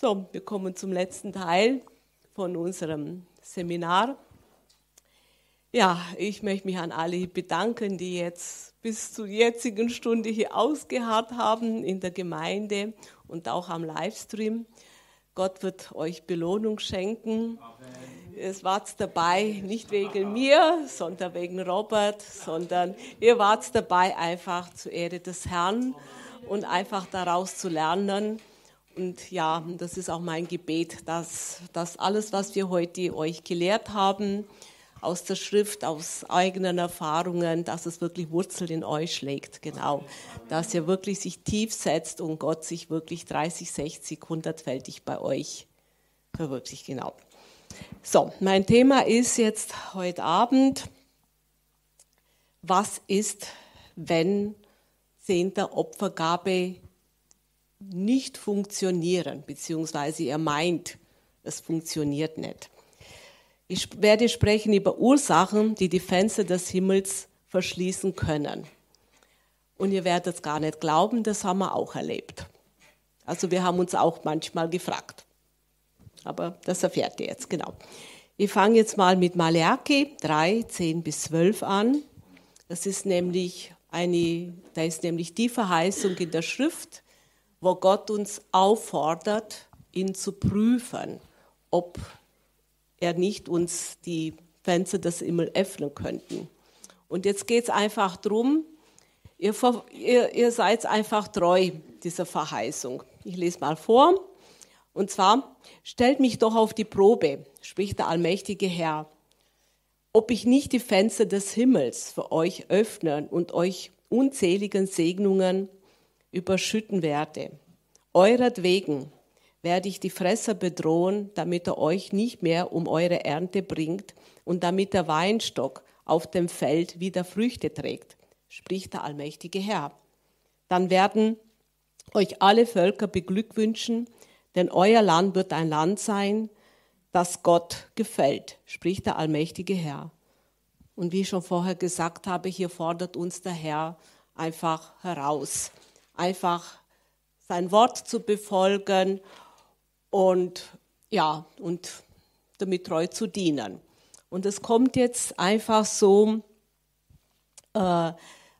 So, wir kommen zum letzten Teil von unserem Seminar. Ja, ich möchte mich an alle bedanken, die jetzt bis zur jetzigen Stunde hier ausgeharrt haben in der Gemeinde und auch am Livestream. Gott wird euch Belohnung schenken. Amen. Es wart dabei, nicht wegen mir, sondern wegen Robert, sondern ihr wart dabei einfach zur Ehre des Herrn und einfach daraus zu lernen und ja, das ist auch mein Gebet, dass, dass alles, was wir heute euch gelehrt haben, aus der Schrift, aus eigenen Erfahrungen, dass es wirklich Wurzel in euch schlägt, genau. Dass ihr wirklich sich tief setzt und Gott sich wirklich 30, 60, 100-fältig bei euch verwirklicht, genau. So, mein Thema ist jetzt heute Abend, was ist, wenn zehnter Opfergabe nicht funktionieren, beziehungsweise er meint, es funktioniert nicht. Ich werde sprechen über Ursachen, die die Fenster des Himmels verschließen können. Und ihr werdet es gar nicht glauben, das haben wir auch erlebt. Also wir haben uns auch manchmal gefragt. Aber das erfährt ihr jetzt, genau. Ich fange jetzt mal mit Maleaki 3, 10 bis 12 an. Das ist nämlich eine, da ist nämlich die Verheißung in der Schrift, wo Gott uns auffordert, ihn zu prüfen, ob er nicht uns die Fenster des Himmels öffnen könnten. Und jetzt geht es einfach darum, ihr, ihr, ihr seid einfach treu dieser Verheißung. Ich lese mal vor. Und zwar, stellt mich doch auf die Probe, spricht der allmächtige Herr, ob ich nicht die Fenster des Himmels für euch öffnen und euch unzähligen Segnungen überschütten werde. Euretwegen werde ich die Fresser bedrohen, damit er euch nicht mehr um eure Ernte bringt und damit der Weinstock auf dem Feld wieder Früchte trägt, spricht der allmächtige Herr. Dann werden euch alle Völker beglückwünschen, denn euer Land wird ein Land sein, das Gott gefällt, spricht der allmächtige Herr. Und wie ich schon vorher gesagt habe, hier fordert uns der Herr einfach heraus einfach sein Wort zu befolgen und ja, und damit treu zu dienen. Und es kommt jetzt einfach so, äh,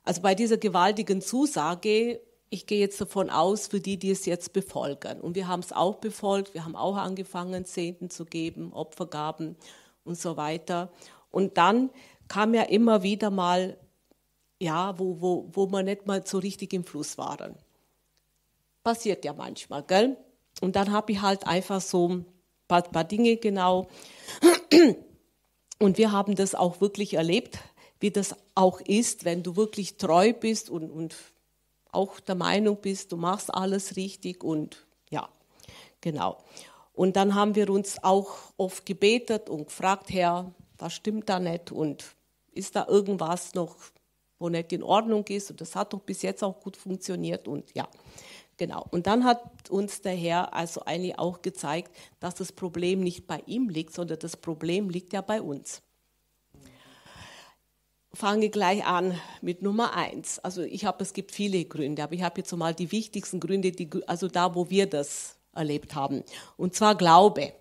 also bei dieser gewaltigen Zusage, ich gehe jetzt davon aus, für die, die es jetzt befolgen. Und wir haben es auch befolgt, wir haben auch angefangen, Zehnten zu geben, Opfergaben und so weiter. Und dann kam ja immer wieder mal ja, wo, wo, wo wir nicht mal so richtig im Fluss waren. Passiert ja manchmal, gell? Und dann habe ich halt einfach so ein paar, paar Dinge genau. Und wir haben das auch wirklich erlebt, wie das auch ist, wenn du wirklich treu bist und, und auch der Meinung bist, du machst alles richtig und ja, genau. Und dann haben wir uns auch oft gebetet und gefragt, Herr, was stimmt da nicht und ist da irgendwas noch wo nicht in Ordnung ist. Und das hat doch bis jetzt auch gut funktioniert. Und ja, genau. Und dann hat uns der Herr also eigentlich auch gezeigt, dass das Problem nicht bei ihm liegt, sondern das Problem liegt ja bei uns. Fange gleich an mit Nummer eins. Also ich habe, es gibt viele Gründe, aber ich habe jetzt mal die wichtigsten Gründe, die, also da, wo wir das erlebt haben. Und zwar Glaube.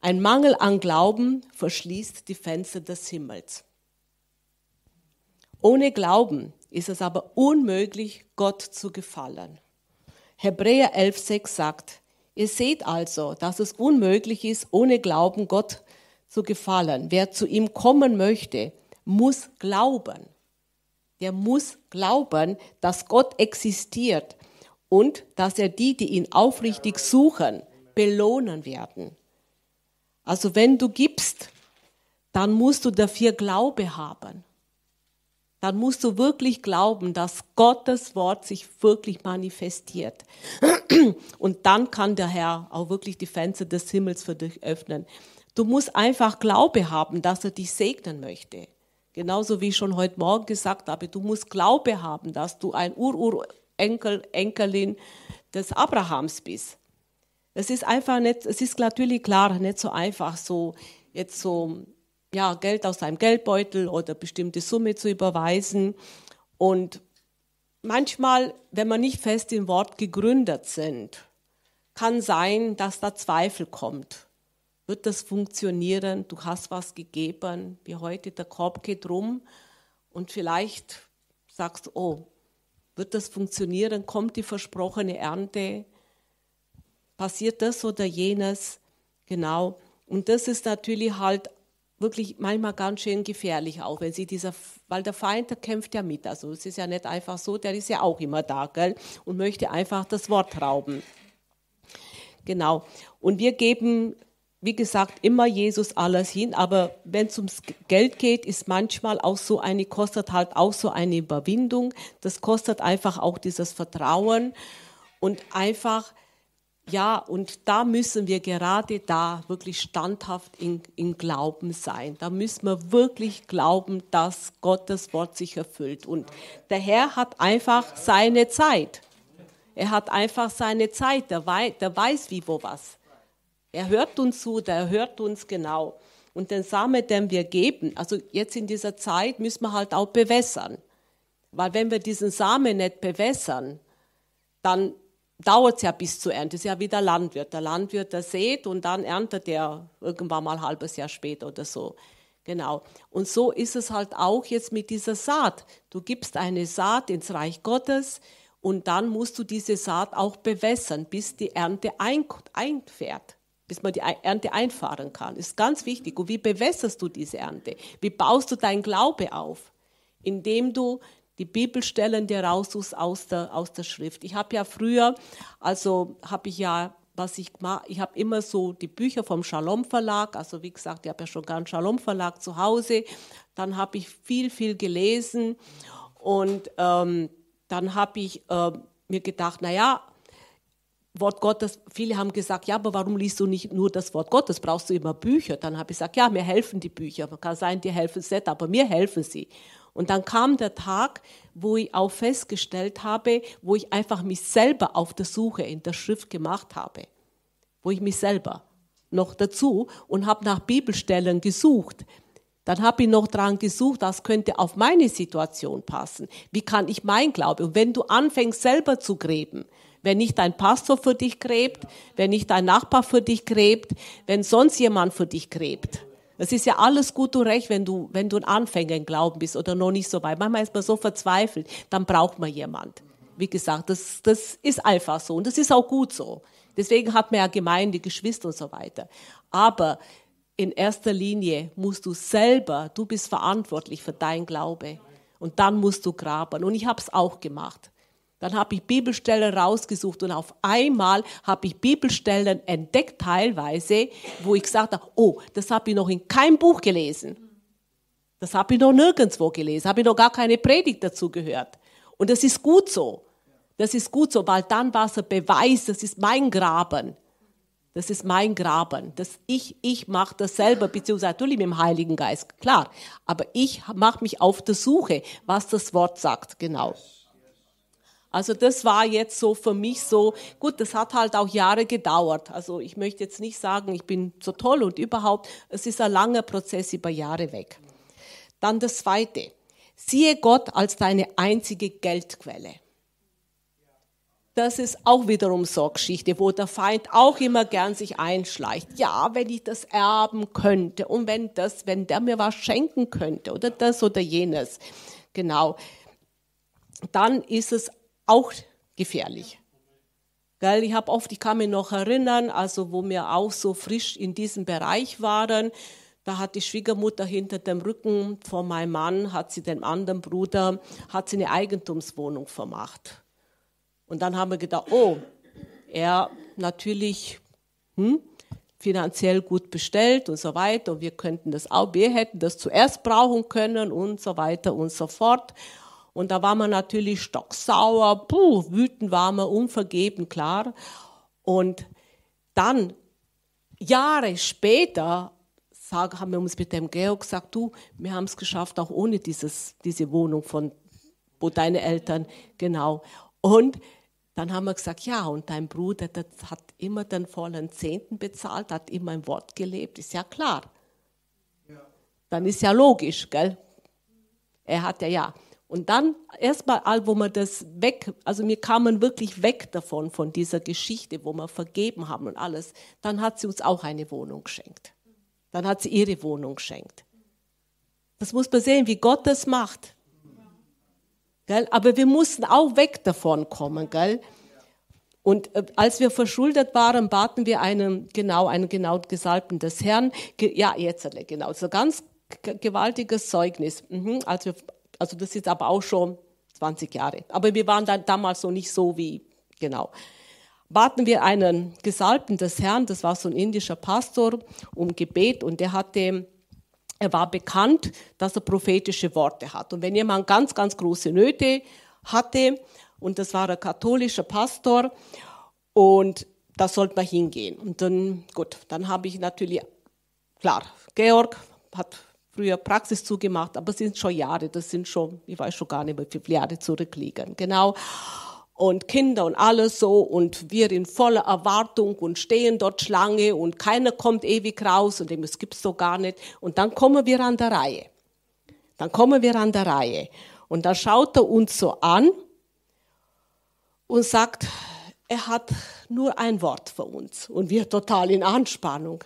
Ein Mangel an Glauben verschließt die Fenster des Himmels. Ohne Glauben ist es aber unmöglich, Gott zu gefallen. Hebräer 11,6 sagt, ihr seht also, dass es unmöglich ist, ohne Glauben Gott zu gefallen. Wer zu ihm kommen möchte, muss glauben. Der muss glauben, dass Gott existiert und dass er die, die ihn aufrichtig suchen, belohnen werden. Also wenn du gibst, dann musst du dafür Glaube haben dann musst du wirklich glauben, dass Gottes Wort sich wirklich manifestiert. Und dann kann der Herr auch wirklich die Fenster des Himmels für dich öffnen. Du musst einfach Glaube haben, dass er dich segnen möchte. Genauso wie ich schon heute Morgen gesagt habe, du musst Glaube haben, dass du ein Ururenkel, Enkelin des Abrahams bist. Es ist einfach nicht, es ist natürlich klar, nicht so einfach so, jetzt so ja, Geld aus seinem Geldbeutel oder bestimmte Summe zu überweisen. Und manchmal, wenn wir nicht fest im Wort gegründet sind, kann sein, dass da Zweifel kommt. Wird das funktionieren? Du hast was gegeben, wie heute, der Korb geht rum und vielleicht sagst du, oh, wird das funktionieren? Kommt die versprochene Ernte? Passiert das oder jenes? Genau. Und das ist natürlich halt wirklich manchmal ganz schön gefährlich auch, wenn sie dieser, weil der Feind, der kämpft ja mit. Also es ist ja nicht einfach so, der ist ja auch immer da, gell? Und möchte einfach das Wort rauben. Genau. Und wir geben, wie gesagt, immer Jesus alles hin, aber wenn es ums Geld geht, ist manchmal auch so eine, kostet halt auch so eine Überwindung. Das kostet einfach auch dieses Vertrauen und einfach, ja, und da müssen wir gerade da wirklich standhaft in, in Glauben sein. Da müssen wir wirklich glauben, dass Gottes Wort sich erfüllt. Und der Herr hat einfach seine Zeit. Er hat einfach seine Zeit. Der, wei der weiß, wie, wo, was. Er hört uns zu, der hört uns genau. Und den Samen, den wir geben, also jetzt in dieser Zeit müssen wir halt auch bewässern. Weil wenn wir diesen Samen nicht bewässern, dann dauert es ja bis zur Ernte. Ist ja wie der Landwirt. Der Landwirt, der sät und dann erntet er irgendwann mal ein halbes Jahr später oder so. Genau. Und so ist es halt auch jetzt mit dieser Saat. Du gibst eine Saat ins Reich Gottes und dann musst du diese Saat auch bewässern, bis die Ernte einfährt, bis man die Ernte einfahren kann. Ist ganz wichtig. Und wie bewässerst du diese Ernte? Wie baust du dein Glaube auf? Indem du die Bibelstellen dir raussuchst aus der, aus der Schrift. Ich habe ja früher, also habe ich ja, was ich mache, ich habe immer so die Bücher vom Shalom Verlag, also wie gesagt, ich habe ja schon gar einen Shalom Verlag zu Hause. Dann habe ich viel, viel gelesen und ähm, dann habe ich äh, mir gedacht, naja, Wort Gottes, viele haben gesagt, ja, aber warum liest du nicht nur das Wort Gottes? Brauchst du immer Bücher? Dann habe ich gesagt, ja, mir helfen die Bücher. Kann sein, dir helfen sie nicht, aber mir helfen sie. Und dann kam der Tag, wo ich auch festgestellt habe, wo ich einfach mich selber auf der Suche in der Schrift gemacht habe. Wo ich mich selber noch dazu und habe nach Bibelstellen gesucht. Dann habe ich noch dran gesucht, das könnte auf meine Situation passen. Wie kann ich mein Glaube? Und wenn du anfängst selber zu gräben, wenn nicht dein Pastor für dich gräbt, wenn nicht dein Nachbar für dich gräbt, wenn sonst jemand für dich gräbt, es ist ja alles gut und recht, wenn du, wenn du ein Anfänger im Glauben bist oder noch nicht so weit. Manchmal ist man so verzweifelt, dann braucht man jemand. Wie gesagt, das, das ist einfach so und das ist auch gut so. Deswegen hat man ja Gemeinde, Geschwister und so weiter. Aber in erster Linie musst du selber, du bist verantwortlich für dein Glaube. Und dann musst du graben. Und ich habe es auch gemacht. Dann habe ich Bibelstellen rausgesucht und auf einmal habe ich Bibelstellen entdeckt teilweise, wo ich gesagt habe, oh, das habe ich noch in keinem Buch gelesen. Das habe ich noch nirgendwo gelesen, habe ich noch gar keine Predigt dazu gehört. Und das ist gut so. Das ist gut so, weil dann war es ein Beweis, das ist mein Graben. Das ist mein Graben. Das ich, ich mache das selber, beziehungsweise natürlich mit dem Heiligen Geist, klar. Aber ich mache mich auf der Suche, was das Wort sagt, genau. Also das war jetzt so für mich so, gut, das hat halt auch Jahre gedauert. Also ich möchte jetzt nicht sagen, ich bin so toll und überhaupt, es ist ein langer Prozess über Jahre weg. Dann das Zweite, siehe Gott als deine einzige Geldquelle. Das ist auch wiederum so eine Geschichte, wo der Feind auch immer gern sich einschleicht. Ja, wenn ich das erben könnte und wenn das, wenn der mir was schenken könnte oder das oder jenes. Genau. Dann ist es auch gefährlich. Gell, ich habe oft, ich kann mich noch erinnern, also wo wir auch so frisch in diesem Bereich waren, da hat die Schwiegermutter hinter dem Rücken von meinem Mann, hat sie dem anderen Bruder, hat sie eine Eigentumswohnung vermacht. Und dann haben wir gedacht, oh, er natürlich hm, finanziell gut bestellt und so weiter und wir könnten das auch, wir hätten das zuerst brauchen können und so weiter und so fort. Und da war man natürlich stocksauer, puh, wütend war man, unvergeben, klar. Und dann, Jahre später, sag, haben wir uns mit dem Georg gesagt, du, wir haben es geschafft, auch ohne dieses, diese Wohnung von, wo deine Eltern, genau. Und dann haben wir gesagt, ja, und dein Bruder, der hat immer den vollen Zehnten bezahlt, hat immer ein Wort gelebt, ist ja klar. Ja. Dann ist ja logisch, gell? Er hat ja, ja. Und dann erstmal, wo wir das weg, also wir kamen wirklich weg davon, von dieser Geschichte, wo wir vergeben haben und alles, dann hat sie uns auch eine Wohnung geschenkt. Dann hat sie ihre Wohnung geschenkt. Das muss man sehen, wie Gott das macht. Gell? Aber wir mussten auch weg davon kommen. Gell? Und äh, als wir verschuldet waren, baten wir einen genau, einen genau Gesalbten des Herrn. Ja, jetzt genau, so ganz gewaltiges Zeugnis. Mhm, als wir also das ist aber auch schon 20 Jahre. Aber wir waren dann damals noch nicht so wie, genau. Baten wir einen Gesalbten des Herrn, das war so ein indischer Pastor, um Gebet und der hatte, er war bekannt, dass er prophetische Worte hat. Und wenn jemand ganz, ganz große Nöte hatte, und das war ein katholischer Pastor, und da sollte man hingehen. Und dann, gut, dann habe ich natürlich, klar, Georg hat früher Praxis zugemacht, aber es sind schon Jahre, das sind schon, ich weiß schon gar nicht mehr, wie viele Jahre zurückliegen. Genau. Und Kinder und alles so und wir in voller Erwartung und stehen dort Schlange und keiner kommt ewig raus und dem es gibt's so gar nicht. Und dann kommen wir an der Reihe. Dann kommen wir an der Reihe. Und da schaut er uns so an und sagt, er hat nur ein Wort für uns. Und wir total in Anspannung.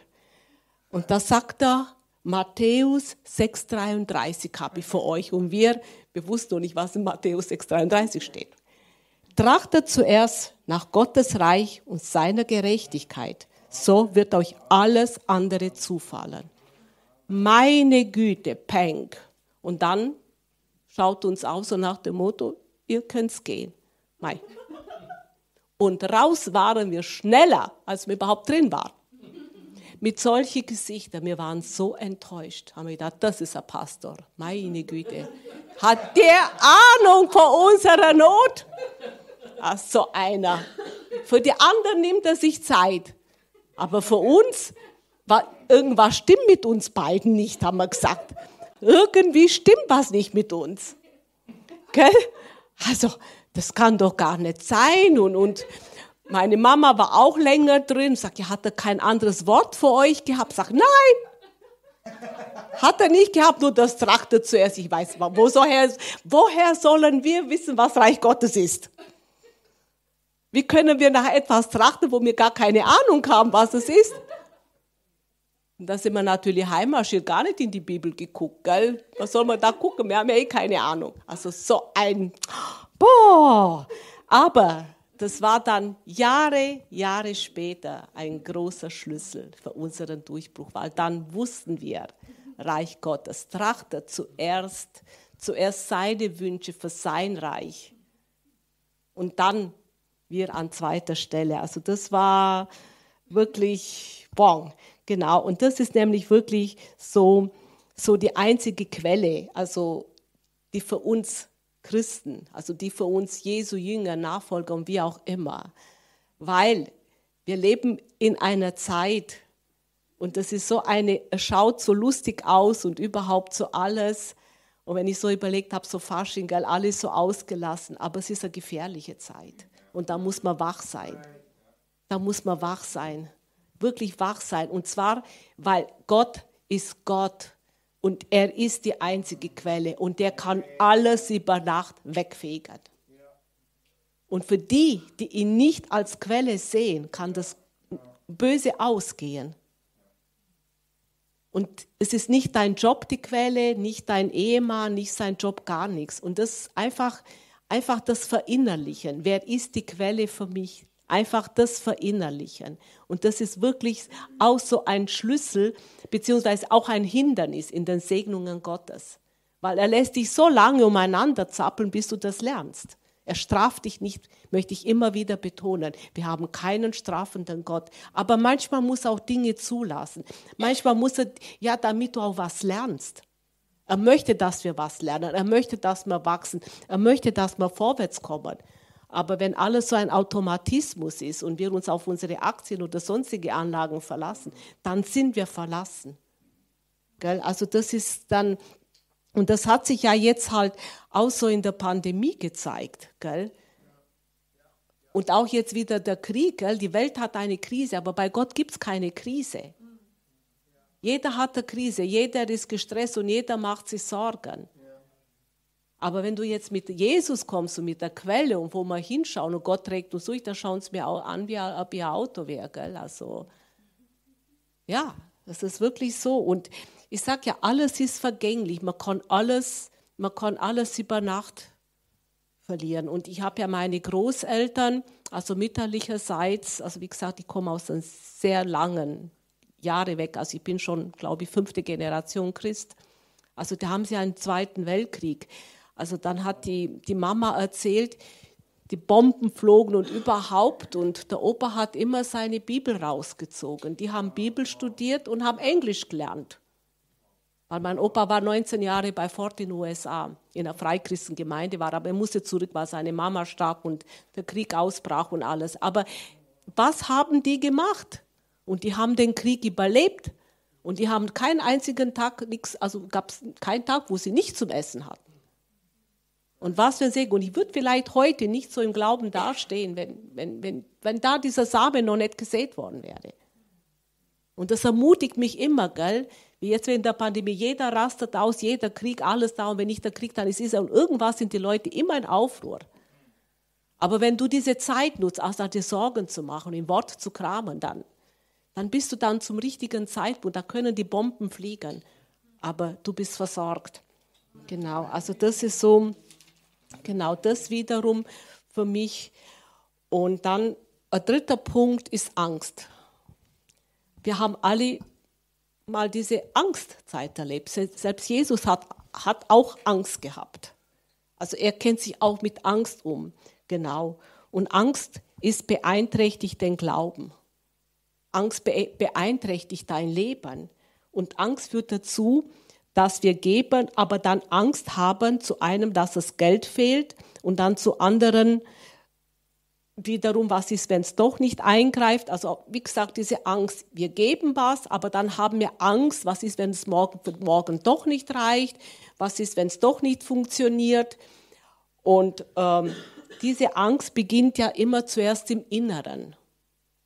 Und da sagt er, Matthäus 6,33 habe ich für euch und wir, wir wussten noch nicht, was in Matthäus 6,33 steht. Trachtet zuerst nach Gottes Reich und seiner Gerechtigkeit, so wird euch alles andere zufallen. Meine Güte, Peng. Und dann schaut uns aus so nach dem Motto, ihr könnt's gehen. Mei. Und raus waren wir schneller, als wir überhaupt drin waren mit solchen Gesichtern. Wir waren so enttäuscht. Haben wir gedacht, das ist ein Pastor. Meine Güte. Hat der Ahnung von unserer Not? Ach, so einer. Für die anderen nimmt er sich Zeit. Aber für uns, war, irgendwas stimmt mit uns beiden nicht, haben wir gesagt. Irgendwie stimmt was nicht mit uns. Gell? Also, das kann doch gar nicht sein. Und, und meine Mama war auch länger drin, sagt, ja, hat er kein anderes Wort für euch gehabt? Sagt, nein. Hat er nicht gehabt, nur das Trachte zuerst. Ich weiß, wo soher, woher sollen wir wissen, was Reich Gottes ist? Wie können wir nach etwas trachten, wo wir gar keine Ahnung haben, was es ist? Und da sind wir natürlich heimmarschiert, gar nicht in die Bibel geguckt, gell? Was soll man da gucken? Wir haben ja eh keine Ahnung. Also so ein, boah. Aber das war dann Jahre, Jahre später ein großer Schlüssel für unseren Durchbruch, weil dann wussten wir, Reich Gottes trachtet zuerst, zuerst seine Wünsche für sein Reich und dann wir an zweiter Stelle. Also das war wirklich, bon, genau. Und das ist nämlich wirklich so, so die einzige Quelle, also die für uns Christen, also die für uns Jesu Jünger, Nachfolger und wie auch immer. Weil wir leben in einer Zeit, und das ist so eine, schaut so lustig aus und überhaupt so alles. Und wenn ich so überlegt habe, so Fasching, alles so ausgelassen, aber es ist eine gefährliche Zeit. Und da muss man wach sein. Da muss man wach sein. Wirklich wach sein. Und zwar, weil Gott ist Gott. Und er ist die einzige Quelle und der kann alles über Nacht wegfegen. Und für die, die ihn nicht als Quelle sehen, kann das böse ausgehen. Und es ist nicht dein Job die Quelle, nicht dein Ehemann, nicht sein Job, gar nichts. Und das ist einfach, einfach das Verinnerlichen. Wer ist die Quelle für mich? Einfach das verinnerlichen. Und das ist wirklich auch so ein Schlüssel, beziehungsweise auch ein Hindernis in den Segnungen Gottes. Weil er lässt dich so lange umeinander zappeln, bis du das lernst. Er straft dich nicht, möchte ich immer wieder betonen. Wir haben keinen strafenden Gott. Aber manchmal muss er auch Dinge zulassen. Manchmal muss er, ja, damit du auch was lernst. Er möchte, dass wir was lernen. Er möchte, dass wir wachsen. Er möchte, dass wir vorwärts kommen. Aber wenn alles so ein Automatismus ist und wir uns auf unsere Aktien oder sonstige Anlagen verlassen, dann sind wir verlassen. Gell? Also das ist dann, und das hat sich ja jetzt halt auch so in der Pandemie gezeigt. Gell? Und auch jetzt wieder der Krieg. Gell? Die Welt hat eine Krise, aber bei Gott gibt es keine Krise. Jeder hat eine Krise, jeder ist gestresst und jeder macht sich Sorgen. Aber wenn du jetzt mit Jesus kommst und mit der Quelle und wo wir hinschauen und Gott trägt uns durch, dann schauen sie mir auch an, wie ihr Auto wäre. Gell? Also, ja, das ist wirklich so. Und ich sage ja, alles ist vergänglich. Man kann alles, man kann alles über Nacht verlieren. Und ich habe ja meine Großeltern, also mütterlicherseits, also wie gesagt, ich komme aus einem sehr langen Jahre weg. Also ich bin schon, glaube ich, fünfte Generation Christ. Also da haben sie einen Zweiten Weltkrieg. Also dann hat die, die Mama erzählt, die Bomben flogen und überhaupt. Und der Opa hat immer seine Bibel rausgezogen. Die haben Bibel studiert und haben Englisch gelernt. Weil mein Opa war 19 Jahre bei Ford in den USA, in einer Freikristengemeinde war, aber er musste zurück, weil seine Mama starb und der Krieg ausbrach und alles. Aber was haben die gemacht? Und die haben den Krieg überlebt. Und die haben keinen einzigen Tag nichts, also gab es keinen Tag, wo sie nicht zum Essen hatten. Und was für ein Segen. Und ich würde vielleicht heute nicht so im Glauben dastehen, wenn, wenn, wenn, wenn da dieser Samen noch nicht gesät worden wäre. Und das ermutigt mich immer, gell? Wie jetzt während der Pandemie, jeder rastet aus, jeder Krieg, alles da. Und wenn nicht der Krieg, dann ist es und irgendwas sind die Leute immer in Aufruhr. Aber wenn du diese Zeit nutzt, außer dir Sorgen zu machen, im Wort zu kramen, dann, dann bist du dann zum richtigen Zeitpunkt. Da können die Bomben fliegen, aber du bist versorgt. Genau, also das ist so, Genau das wiederum für mich. Und dann ein dritter Punkt ist Angst. Wir haben alle mal diese Angstzeit erlebt. Selbst Jesus hat, hat auch Angst gehabt. Also er kennt sich auch mit Angst um. Genau. Und Angst ist beeinträchtigt den Glauben. Angst beeinträchtigt dein Leben. Und Angst führt dazu, dass wir geben, aber dann Angst haben zu einem, dass das Geld fehlt und dann zu anderen wiederum, was ist, wenn es doch nicht eingreift. Also wie gesagt, diese Angst, wir geben was, aber dann haben wir Angst, was ist, wenn es morgen, morgen doch nicht reicht, was ist, wenn es doch nicht funktioniert. Und ähm, diese Angst beginnt ja immer zuerst im Inneren.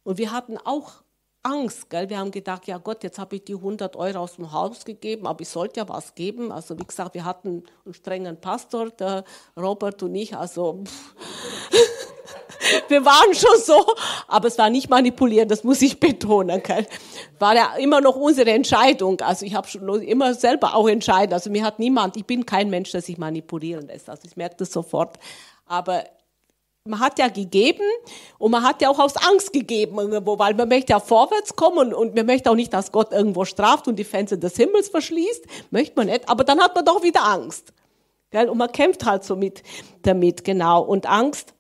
Und wir hatten auch Angst. Gell? Wir haben gedacht, ja Gott, jetzt habe ich die 100 Euro aus dem Haus gegeben, aber ich sollte ja was geben. Also wie gesagt, wir hatten einen strengen Pastor, der Robert und ich. Also wir waren schon so, aber es war nicht manipulieren, das muss ich betonen. Gell? War ja immer noch unsere Entscheidung. Also ich habe schon immer selber auch entscheiden. Also mir hat niemand, ich bin kein Mensch, der sich manipulieren lässt. Also ich merke das sofort. Aber man hat ja gegeben und man hat ja auch aus Angst gegeben irgendwo, weil man möchte ja vorwärts kommen und man möchte auch nicht, dass Gott irgendwo straft und die Fenster des Himmels verschließt. Möchte man nicht, aber dann hat man doch wieder Angst. Und man kämpft halt so mit damit, genau. Und Angst,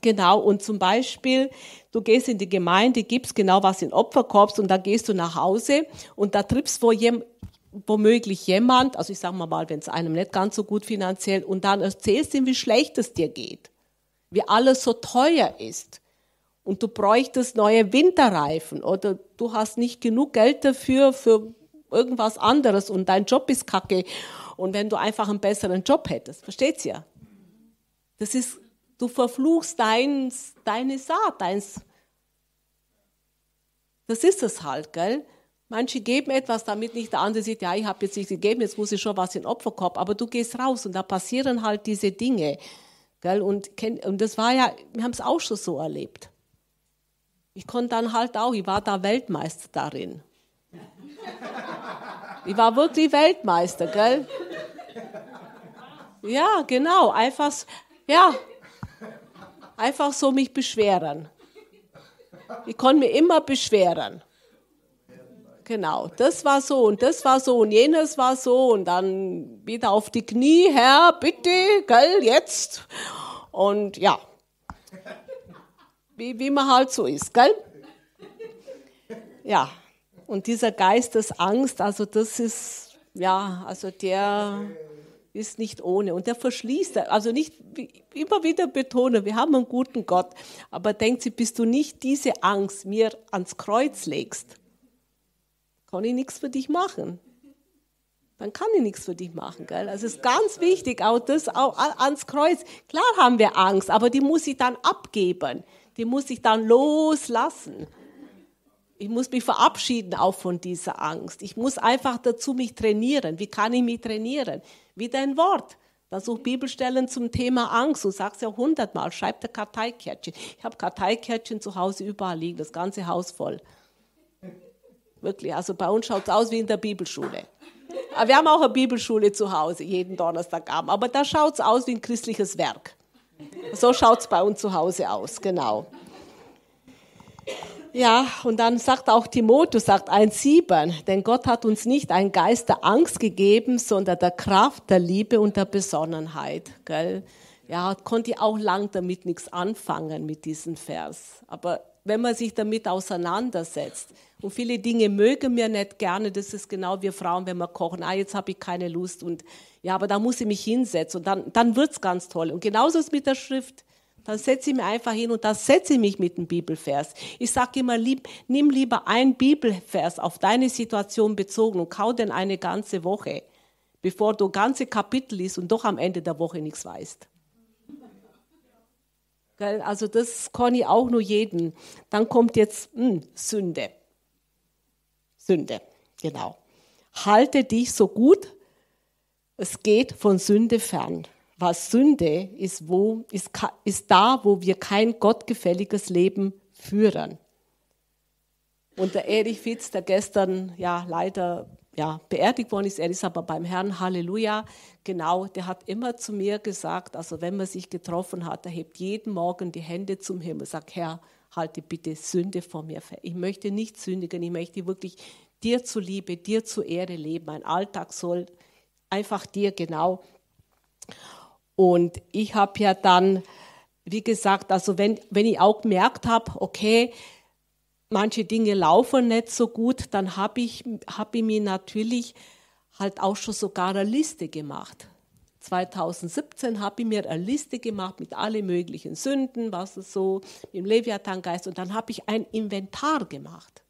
genau. Und zum Beispiel, du gehst in die Gemeinde, gibst genau was in Opferkorb und dann gehst du nach Hause und da triffst du womöglich jemand, also ich sage mal, wenn es einem nicht ganz so gut finanziell, und dann erzählst du ihm, wie schlecht es dir geht wie alles so teuer ist und du bräuchtest neue Winterreifen oder du hast nicht genug Geld dafür für irgendwas anderes und dein Job ist kacke und wenn du einfach einen besseren Job hättest, versteht's ja? Das ist, du verfluchst dein, deine Saat, deins. Das ist es halt, gell? Manche geben etwas, damit nicht der andere sieht, ja, ich habe jetzt nicht gegeben, jetzt muss ich schon was in den Opferkorb, aber du gehst raus und da passieren halt diese Dinge. Gell? Und, und das war ja, wir haben es auch schon so erlebt. Ich konnte dann halt auch, ich war da Weltmeister darin. Ich war wirklich Weltmeister, gell? Ja, genau, einfach, ja, einfach so mich beschweren. Ich konnte mich immer beschweren. Genau, das war so und das war so und jenes war so und dann wieder auf die Knie, Herr, bitte, gell, jetzt. Und ja, wie, wie man halt so ist, gell? Ja, und dieser Geist des Angst, also das ist, ja, also der ist nicht ohne und der verschließt, also nicht immer wieder betone, wir haben einen guten Gott, aber denkt sie, bis du nicht diese Angst mir ans Kreuz legst, kann ich nichts für dich machen. Dann kann ich nichts für dich machen. Gell? Also es ist ganz wichtig, auch das auch ans Kreuz. Klar haben wir Angst, aber die muss ich dann abgeben. Die muss ich dann loslassen. Ich muss mich verabschieden auch von dieser Angst. Ich muss einfach dazu mich trainieren. Wie kann ich mich trainieren? Wie dein Wort. Da such Bibelstellen zum Thema Angst und sag's ja hundertmal. Schreib dir Karteikärtchen. Ich habe Karteikärtchen zu Hause überall liegen, das ganze Haus voll. Wirklich, also bei uns schaut es aus wie in der Bibelschule. Wir haben auch eine Bibelschule zu Hause, jeden Donnerstagabend. Aber da schaut es aus wie ein christliches Werk. So schaut es bei uns zu Hause aus, genau. Ja, und dann sagt auch Timotheus, sagt 1,7, denn Gott hat uns nicht einen Geist der Angst gegeben, sondern der Kraft, der Liebe und der Besonnenheit. Gell? Ja, konnte ich auch lang damit nichts anfangen mit diesem Vers. Aber wenn man sich damit auseinandersetzt, und viele Dinge mögen mir nicht gerne, das ist genau wie Frauen, wenn wir kochen, ah, jetzt habe ich keine Lust und ja, aber da muss ich mich hinsetzen und dann, dann es ganz toll. Und genauso ist mit der Schrift. Dann setze ich mich einfach hin und da setze ich mich mit dem Bibelvers. Ich sage immer, lieb, nimm lieber ein Bibelvers auf deine Situation bezogen und kau den eine ganze Woche, bevor du ganze Kapitel liest und doch am Ende der Woche nichts weißt. Also das kann ich auch nur jeden. Dann kommt jetzt mh, hm, Sünde. Sünde, genau. Halte dich so gut es geht von Sünde fern was Sünde ist, wo, ist, ist da, wo wir kein gottgefälliges Leben führen. Und der Erich Fitz, der gestern ja leider ja, beerdigt worden ist, er ist aber beim Herrn, Halleluja, genau, der hat immer zu mir gesagt, also wenn man sich getroffen hat, er hebt jeden Morgen die Hände zum Himmel, sagt, Herr, halte bitte Sünde vor mir fern. Ich möchte nicht sündigen, ich möchte wirklich dir zuliebe, dir zur Ehre leben. Mein Alltag soll einfach dir genau. Und ich habe ja dann, wie gesagt, also wenn, wenn ich auch gemerkt habe, okay, manche Dinge laufen nicht so gut, dann habe ich, hab ich mir natürlich halt auch schon sogar eine Liste gemacht. 2017 habe ich mir eine Liste gemacht mit allen möglichen Sünden, was es so im Leviathan-Geist, und dann habe ich ein Inventar gemacht.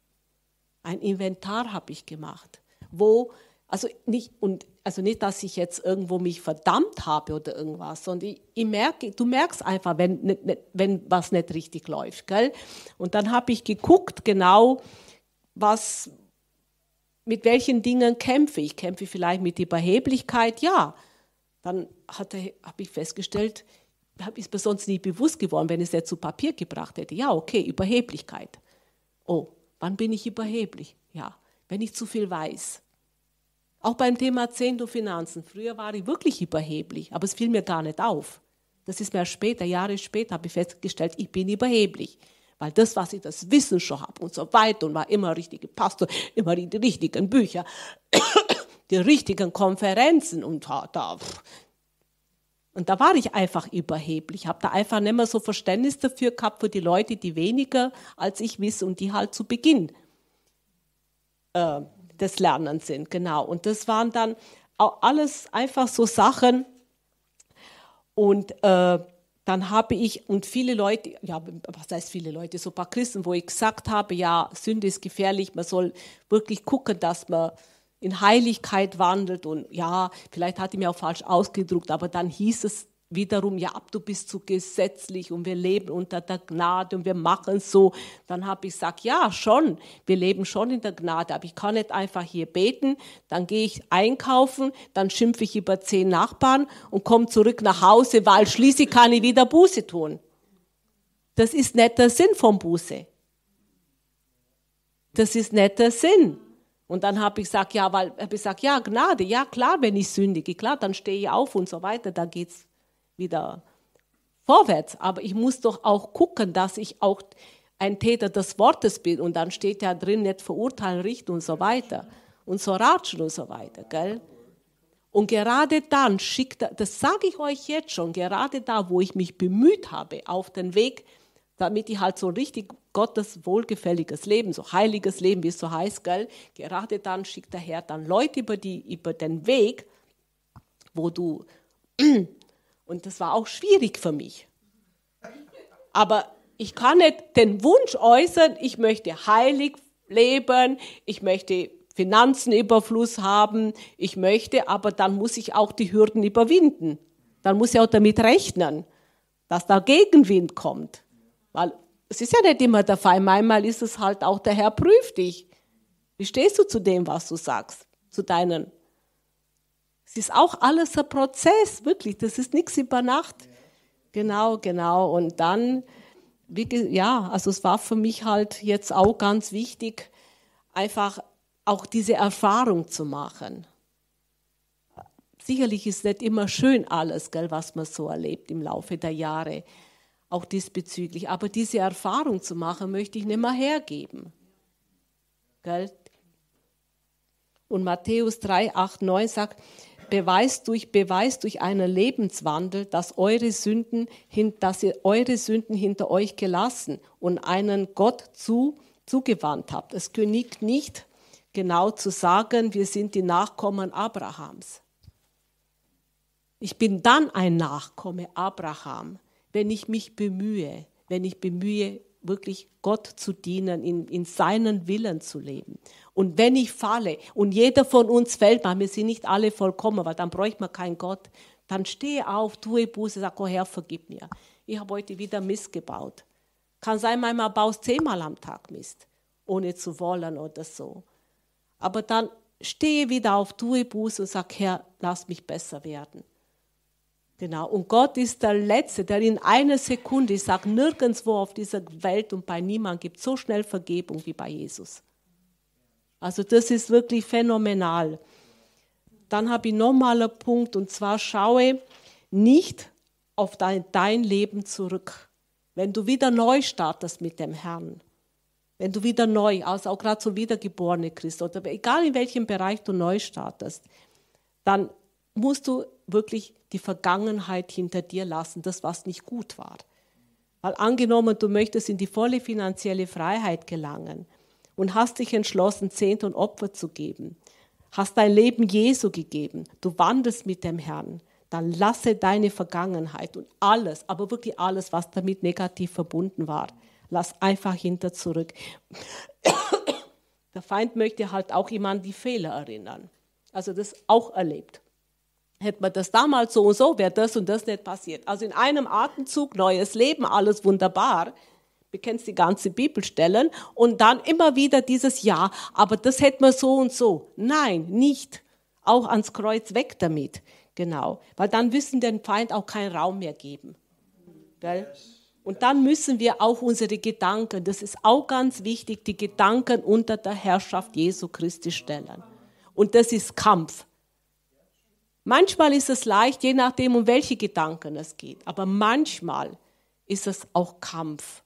Ein Inventar habe ich gemacht, wo also nicht, und, also nicht, dass ich jetzt irgendwo mich verdammt habe oder irgendwas, sondern ich, ich merke, du merkst einfach, wenn, ne, ne, wenn was nicht richtig läuft. Gell? Und dann habe ich geguckt, genau, was, mit welchen Dingen kämpfe ich. Kämpfe ich vielleicht mit Überheblichkeit? Ja. Dann habe ich festgestellt, ist mir sonst nie bewusst geworden, wenn ich es jetzt zu Papier gebracht hätte. Ja, okay, Überheblichkeit. Oh, wann bin ich überheblich? Ja, wenn ich zu viel weiß auch beim Thema Zehnto-Finanzen. Früher war ich wirklich überheblich, aber es fiel mir gar nicht auf. Das ist mir später, Jahre später, habe ich festgestellt, ich bin überheblich. Weil das, was ich das Wissen schon habe und so weiter und war immer richtige Pastor, immer die richtigen Bücher, die richtigen Konferenzen und da, und da war ich einfach überheblich, habe da einfach nicht mehr so Verständnis dafür gehabt für die Leute, die weniger als ich wissen und die halt zu Beginn äh, des Lernens sind. Genau. Und das waren dann auch alles einfach so Sachen. Und äh, dann habe ich, und viele Leute, ja, was heißt viele Leute, so ein paar Christen, wo ich gesagt habe, ja, Sünde ist gefährlich, man soll wirklich gucken, dass man in Heiligkeit wandelt. Und ja, vielleicht hatte ich mir auch falsch ausgedruckt, aber dann hieß es wiederum, ja, du bist zu gesetzlich und wir leben unter der Gnade und wir machen so. Dann habe ich gesagt, ja, schon, wir leben schon in der Gnade, aber ich kann nicht einfach hier beten, dann gehe ich einkaufen, dann schimpfe ich über zehn Nachbarn und komme zurück nach Hause, weil schließlich kann ich wieder Buße tun. Das ist nicht der Sinn von Buße. Das ist nicht der Sinn. Und dann habe ich gesagt, ja, weil habe ich gesagt, ja, Gnade, ja klar, wenn ich sündige, klar, dann stehe ich auf und so weiter, da geht's wieder vorwärts. Aber ich muss doch auch gucken, dass ich auch ein Täter des Wortes bin. Und dann steht ja drin, nicht verurteilen, richten und so weiter. Und so ratschen und so weiter. Gell? Und gerade dann schickt er, das sage ich euch jetzt schon, gerade da, wo ich mich bemüht habe, auf den Weg, damit ich halt so richtig Gottes wohlgefälliges Leben, so heiliges Leben, wie es so heißt, gell? gerade dann schickt der Herr dann Leute über, die, über den Weg, wo du und das war auch schwierig für mich. Aber ich kann nicht den Wunsch äußern, ich möchte heilig leben, ich möchte Finanzenüberfluss haben, ich möchte, aber dann muss ich auch die Hürden überwinden. Dann muss ich auch damit rechnen, dass da Gegenwind kommt. Weil es ist ja nicht immer der Fall. Manchmal ist es halt auch, der Herr prüft dich. Wie stehst du zu dem, was du sagst? Zu deinen Es ist auch alles ein Prozess, wirklich. Das ist nichts über Nacht. Genau, genau. Und dann, wie, ja, also es war für mich halt jetzt auch ganz wichtig, einfach auch diese Erfahrung zu machen. Sicherlich ist nicht immer schön alles, gell, was man so erlebt im Laufe der Jahre, auch diesbezüglich. Aber diese Erfahrung zu machen, möchte ich nicht mehr hergeben. Gell? Und Matthäus 3, 8, 9 sagt, beweist durch, beweist durch einen Lebenswandel, dass, eure Sünden, dass ihr eure Sünden hinter euch gelassen und einen Gott zu, zugewandt habt. Es genügt nicht genau zu sagen, wir sind die Nachkommen Abrahams. Ich bin dann ein Nachkomme Abraham, wenn ich mich bemühe, wenn ich bemühe, wirklich Gott zu dienen, in, in seinen Willen zu leben. Und wenn ich falle, und jeder von uns fällt mal, wir sind nicht alle vollkommen, weil dann bräuchte man keinen Gott, dann stehe auf, tue Buße, sag, oh Herr, vergib mir. Ich habe heute wieder Mist gebaut. Kann sein, manchmal baust zehnmal am Tag Mist, ohne zu wollen oder so. Aber dann stehe wieder auf, tue Buße und sag, Herr, lass mich besser werden. Genau. Und Gott ist der Letzte, der in einer Sekunde, ich sage nirgendwo auf dieser Welt und bei niemandem gibt so schnell Vergebung wie bei Jesus. Also das ist wirklich phänomenal. Dann habe ich nochmal einen Punkt und zwar schaue nicht auf dein, dein Leben zurück. Wenn du wieder neu startest mit dem Herrn, wenn du wieder neu, also auch gerade so wiedergeborene Christ, oder egal in welchem Bereich du neu startest, dann musst du wirklich die Vergangenheit hinter dir lassen, das, was nicht gut war. Weil angenommen, du möchtest in die volle finanzielle Freiheit gelangen und hast dich entschlossen, Zehnt und Opfer zu geben, hast dein Leben Jesu gegeben, du wandelst mit dem Herrn, dann lasse deine Vergangenheit und alles, aber wirklich alles, was damit negativ verbunden war, lass einfach hinter zurück. Der Feind möchte halt auch immer an die Fehler erinnern. Also das auch erlebt. Hätte man das damals so und so, wäre das und das nicht passiert. Also in einem Atemzug neues Leben, alles wunderbar. Du kennst die ganze Bibelstellen und dann immer wieder dieses Ja, aber das hätte man so und so. Nein, nicht. Auch ans Kreuz weg damit. Genau. Weil dann müssen den Feind auch keinen Raum mehr geben. Gell? Und dann müssen wir auch unsere Gedanken, das ist auch ganz wichtig, die Gedanken unter der Herrschaft Jesu Christi stellen. Und das ist Kampf. Manchmal ist es leicht, je nachdem, um welche Gedanken es geht. Aber manchmal ist es auch Kampf.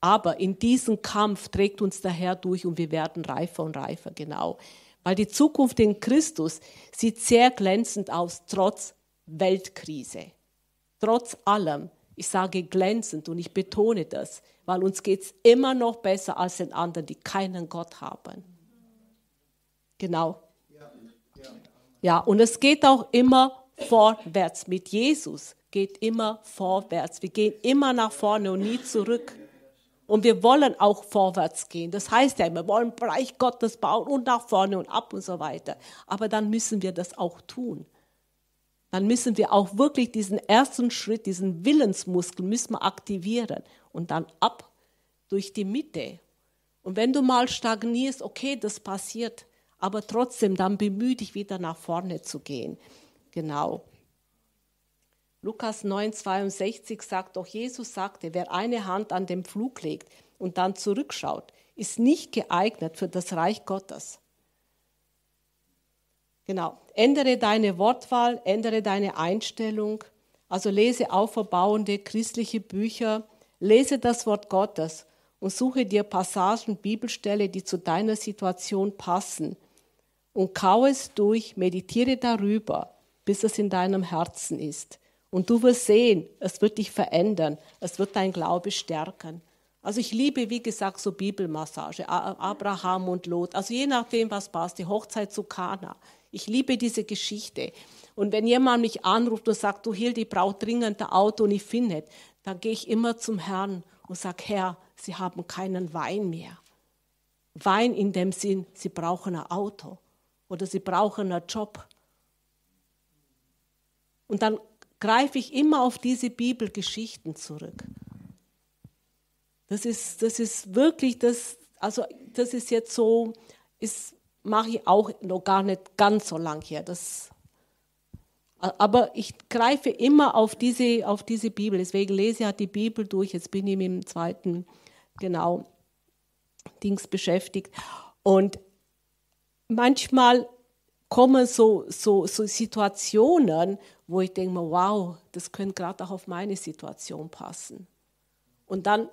Aber in diesem Kampf trägt uns der Herr durch und wir werden reifer und reifer, genau. Weil die Zukunft in Christus sieht sehr glänzend aus, trotz Weltkrise. Trotz allem. Ich sage glänzend und ich betone das, weil uns geht es immer noch besser als den anderen, die keinen Gott haben. Genau. Ja, und es geht auch immer vorwärts. Mit Jesus geht immer vorwärts. Wir gehen immer nach vorne und nie zurück. Und wir wollen auch vorwärts gehen. Das heißt ja, wir wollen Bereich Gottes bauen und nach vorne und ab und so weiter. Aber dann müssen wir das auch tun. Dann müssen wir auch wirklich diesen ersten Schritt, diesen Willensmuskel müssen wir aktivieren und dann ab durch die Mitte. Und wenn du mal stagnierst, okay, das passiert, aber trotzdem dann bemühe dich wieder nach vorne zu gehen. Genau. Lukas 9, 62 sagt doch, Jesus sagte, wer eine Hand an den Flug legt und dann zurückschaut, ist nicht geeignet für das Reich Gottes. Genau. Ändere deine Wortwahl, ändere deine Einstellung. Also lese auferbauende christliche Bücher, lese das Wort Gottes und suche dir Passagen, Bibelstelle, die zu deiner Situation passen und kau es durch, meditiere darüber, bis es in deinem Herzen ist. Und du wirst sehen, es wird dich verändern, es wird dein Glaube stärken. Also ich liebe, wie gesagt, so Bibelmassage, Abraham und Lot, also je nachdem, was passt, die Hochzeit zu Kana. Ich liebe diese Geschichte. Und wenn jemand mich anruft und sagt, du Hilde, ich brauche dringend ein Auto und ich finde nicht, dann gehe ich immer zum Herrn und sage, Herr, Sie haben keinen Wein mehr. Wein in dem Sinn, Sie brauchen ein Auto oder sie brauchen einen Job. Und dann greife ich immer auf diese Bibelgeschichten zurück. Das ist, das ist wirklich das, also das ist jetzt so, ist, mache ich auch noch gar nicht ganz so lang her. Das Aber ich greife immer auf diese, auf diese Bibel. Deswegen lese ich halt die Bibel durch. Jetzt bin ich mit dem zweiten, genau, Dings beschäftigt. Und manchmal kommen so, so, so Situationen, wo ich denke, wow, das könnte gerade auch auf meine Situation passen. Und dann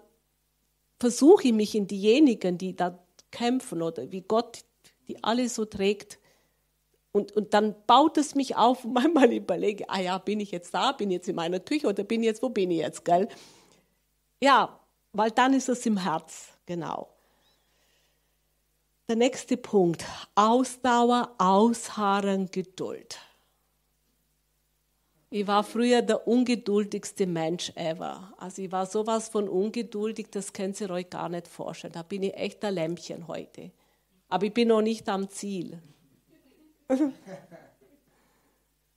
versuche ich mich in diejenigen, die da kämpfen oder wie Gott die alle so trägt, und, und dann baut es mich auf und manchmal überlege, ah ja, bin ich jetzt da, bin ich jetzt in meiner Küche oder bin jetzt, wo bin ich jetzt, gell? Ja, weil dann ist es im Herz, genau. Der nächste Punkt, Ausdauer, Ausharren, Geduld. Ich war früher der ungeduldigste Mensch ever. Also ich war sowas von ungeduldig, das könnt ihr euch gar nicht vorstellen. Da bin ich echt ein Lämpchen heute. Aber ich bin noch nicht am Ziel.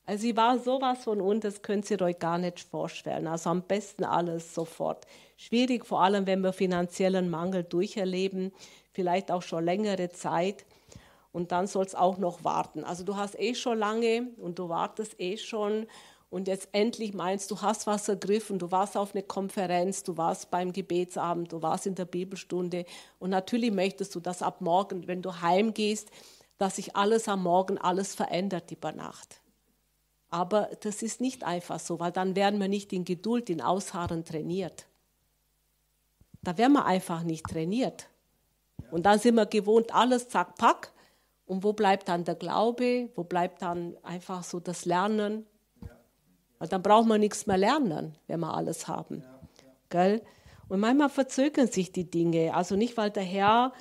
Also ich war sowas von und das könnt ihr euch gar nicht vorstellen. Also am besten alles sofort. Schwierig, vor allem wenn wir finanziellen Mangel durcherleben, vielleicht auch schon längere Zeit. Und dann soll es auch noch warten. Also du hast eh schon lange und du wartest eh schon. Und jetzt endlich meinst du, hast was ergriffen, du warst auf eine Konferenz, du warst beim Gebetsabend, du warst in der Bibelstunde. Und natürlich möchtest du, dass ab morgen, wenn du heimgehst, dass sich alles am Morgen, alles verändert über Nacht. Aber das ist nicht einfach so, weil dann werden wir nicht in Geduld, in Ausharren trainiert. Da werden wir einfach nicht trainiert. Und dann sind wir gewohnt, alles zack, pack. Und wo bleibt dann der Glaube? Wo bleibt dann einfach so das Lernen? Weil dann braucht man nichts mehr lernen, wenn wir alles haben. Gell? Und manchmal verzögern sich die Dinge. Also nicht, weil der Herr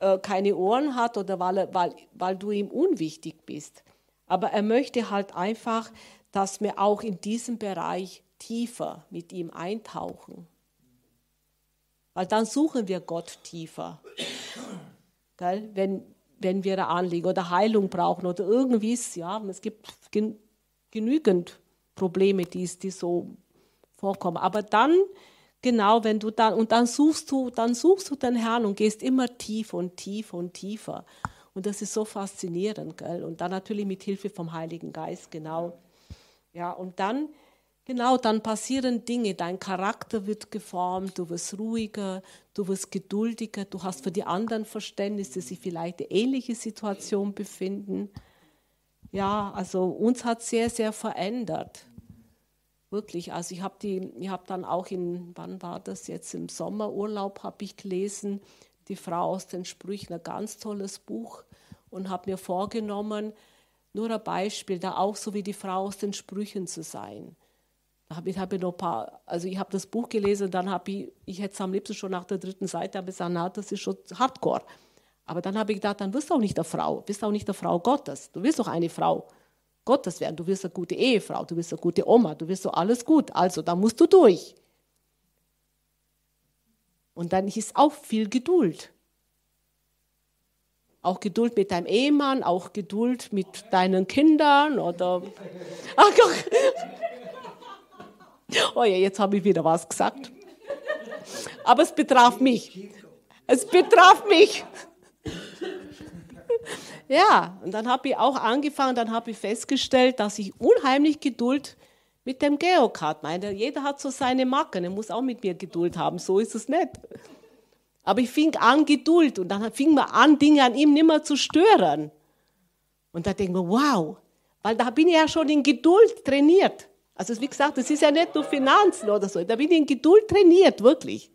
äh, keine Ohren hat oder weil, weil, weil du ihm unwichtig bist. Aber er möchte halt einfach, dass wir auch in diesem Bereich tiefer mit ihm eintauchen. Weil dann suchen wir Gott tiefer. Gell? Wenn, wenn wir ein Anliegen oder Heilung brauchen oder irgendwie, ja, es gibt genügend Probleme, die, die so vorkommen. Aber dann Genau, wenn du dann, und dann suchst du, dann suchst du den Herrn und gehst immer tiefer und tiefer und tiefer. Und das ist so faszinierend, gell? Und dann natürlich mit Hilfe vom Heiligen Geist, genau. Ja, und dann, genau, dann passieren Dinge. Dein Charakter wird geformt, du wirst ruhiger, du wirst geduldiger, du hast für die anderen Verständnis, die sich vielleicht in ähnliche Situation befinden. Ja, also uns hat sehr, sehr verändert. Wirklich, also ich habe die, ich habe dann auch in, wann war das jetzt, im Sommerurlaub habe ich gelesen, die Frau aus den Sprüchen, ein ganz tolles Buch und habe mir vorgenommen, nur ein Beispiel, da auch so wie die Frau aus den Sprüchen zu sein. Habe hab ich noch ein paar, also ich habe das Buch gelesen, dann habe ich, ich hätte es am liebsten schon nach der dritten Seite, habe gesagt, na, das ist schon Hardcore. Aber dann habe ich gedacht, dann wirst du auch nicht der Frau, bist auch nicht der Frau Gottes. Du wirst doch eine Frau. Gottes werden. Du wirst eine gute Ehefrau, du wirst eine gute Oma, du wirst so alles gut. Also da musst du durch. Und dann ist auch viel Geduld. Auch Geduld mit deinem Ehemann, auch Geduld mit deinen Kindern oder. Oh ja, jetzt habe ich wieder was gesagt. Aber es betraf mich. Es betraf mich. Ja, und dann habe ich auch angefangen, dann habe ich festgestellt, dass ich unheimlich Geduld mit dem Georg hat. Meine, jeder hat so seine Macken, er muss auch mit mir Geduld haben, so ist es nicht. Aber ich fing an Geduld und dann fing man an, Dinge an ihm nicht mehr zu stören. Und da denke ich wow, weil da bin ich ja schon in Geduld trainiert. Also wie gesagt, das ist ja nicht nur Finanzen oder so, da bin ich in Geduld trainiert, wirklich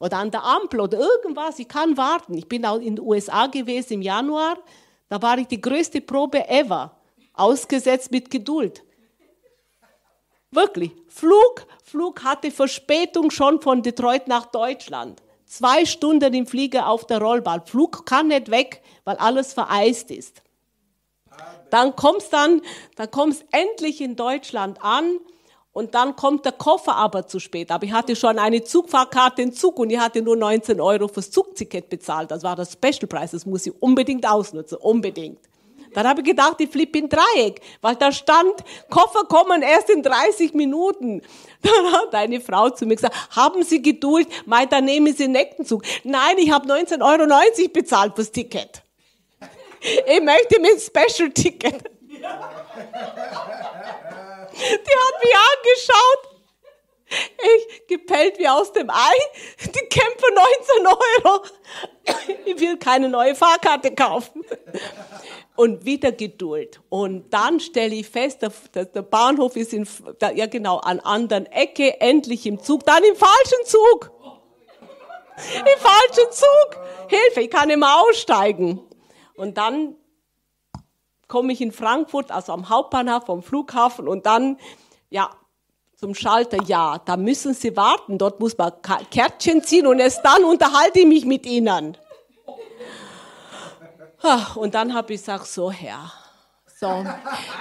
oder an der Ampel oder irgendwas. Ich kann warten. Ich bin auch in den USA gewesen im Januar. Da war ich die größte Probe ever. Ausgesetzt mit Geduld. Wirklich. Flug, Flug hatte Verspätung schon von Detroit nach Deutschland. Zwei Stunden im Flieger auf der Rollbahn. Flug kann nicht weg, weil alles vereist ist. Dann kommst dann, dann kommst endlich in Deutschland an und dann kommt der Koffer aber zu spät. Aber ich hatte schon eine Zugfahrkarte in Zug und ich hatte nur 19 Euro fürs Zugticket bezahlt. Das war der Specialpreis, das muss ich unbedingt ausnutzen, unbedingt. Dann habe ich gedacht, ich flippe in Dreieck, weil da stand, Koffer kommen erst in 30 Minuten. Dann hat eine Frau zu mir gesagt, haben Sie Geduld, Mei, dann nehmen Sie den nächsten Zug. Nein, ich habe 19,90 Euro bezahlt fürs Ticket. Ich möchte mit Special Ticket. Die hat mich angeschaut. Ich gepellt wie aus dem Ei. Die Kämpfe 19 Euro. Ich will keine neue Fahrkarte kaufen. Und wieder Geduld. Und dann stelle ich fest, der, der Bahnhof ist in, ja genau, an anderen Ecke, endlich im Zug, dann im falschen Zug. Im falschen Zug. Hilfe, ich kann immer aussteigen. Und dann komme ich in Frankfurt, also am Hauptbahnhof, vom Flughafen und dann, ja, zum Schalter, ja, da müssen Sie warten, dort muss man Kärtchen ziehen und erst dann unterhalte ich mich mit Ihnen. Und dann habe ich gesagt, so Herr, so,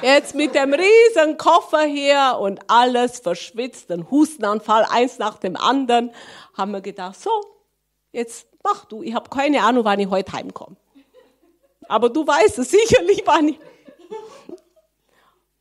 jetzt mit dem riesen Koffer hier und alles verschwitzt, ein Hustenanfall, eins nach dem anderen, haben wir gedacht, so, jetzt mach du, ich habe keine Ahnung, wann ich heute heimkomme. Aber du weißt es sicherlich, wann ich...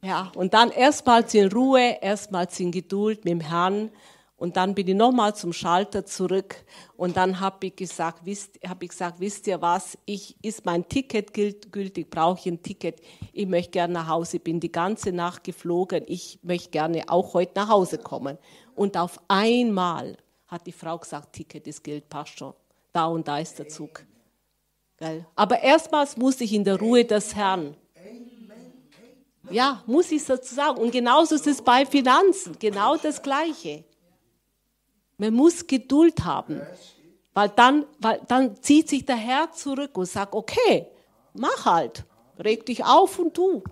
Ja, und dann erstmals in Ruhe, erstmals in Geduld mit dem Herrn. Und dann bin ich nochmal zum Schalter zurück. Und dann habe ich gesagt, wisst, hab ich gesagt, wisst ihr was? Ich, ist mein Ticket gültig? Brauche ich ein Ticket? Ich möchte gerne nach Hause. Ich bin die ganze Nacht geflogen. Ich möchte gerne auch heute nach Hause kommen. Und auf einmal hat die Frau gesagt, Ticket ist gilt, passt schon. Da und da ist der Zug. Gell? Aber erstmals muss ich in der Ruhe des Herrn ja, muss ich sozusagen. Und genauso ist es bei Finanzen, genau das Gleiche. Man muss Geduld haben, weil dann, weil dann zieht sich der Herr zurück und sagt, okay, mach halt, reg dich auf und tu.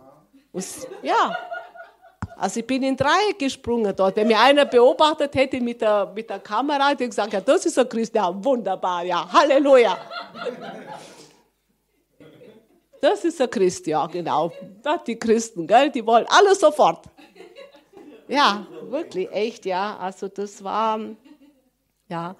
Und, ja, also ich bin in Dreieck gesprungen dort. Wenn mir einer beobachtet hätte mit der, mit der Kamera, hätte ich gesagt, ja, das ist ein Christ, ja, wunderbar, ja, Halleluja. Das ist ein Christ, ja, genau. Die Christen, gell? Die wollen alles sofort. Ja, wirklich, echt, ja. Also das war, ja.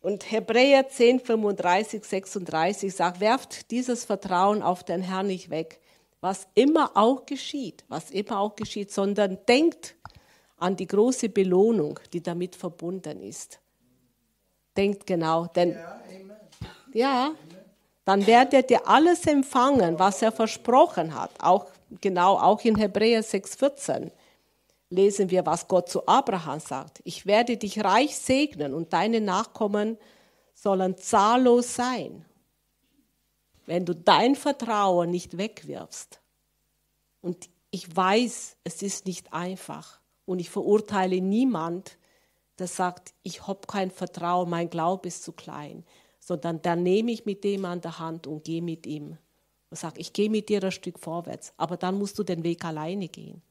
Und Hebräer 10, 35, 36 sagt, werft dieses Vertrauen auf den Herrn nicht weg, was immer auch geschieht, was immer auch geschieht, sondern denkt an die große Belohnung, die damit verbunden ist. Denkt genau, denn ja, ja dann werdet ihr alles empfangen, was er versprochen hat. Auch genau, auch in Hebräer 6,14 lesen wir, was Gott zu Abraham sagt. Ich werde dich reich segnen und deine Nachkommen sollen zahllos sein. Wenn du dein Vertrauen nicht wegwirfst. Und ich weiß, es ist nicht einfach. Und ich verurteile niemand, der sagt, ich habe kein Vertrauen, mein Glaube ist zu klein sondern dann nehme ich mit dem an der Hand und gehe mit ihm und sage, ich gehe mit dir ein Stück vorwärts, aber dann musst du den Weg alleine gehen.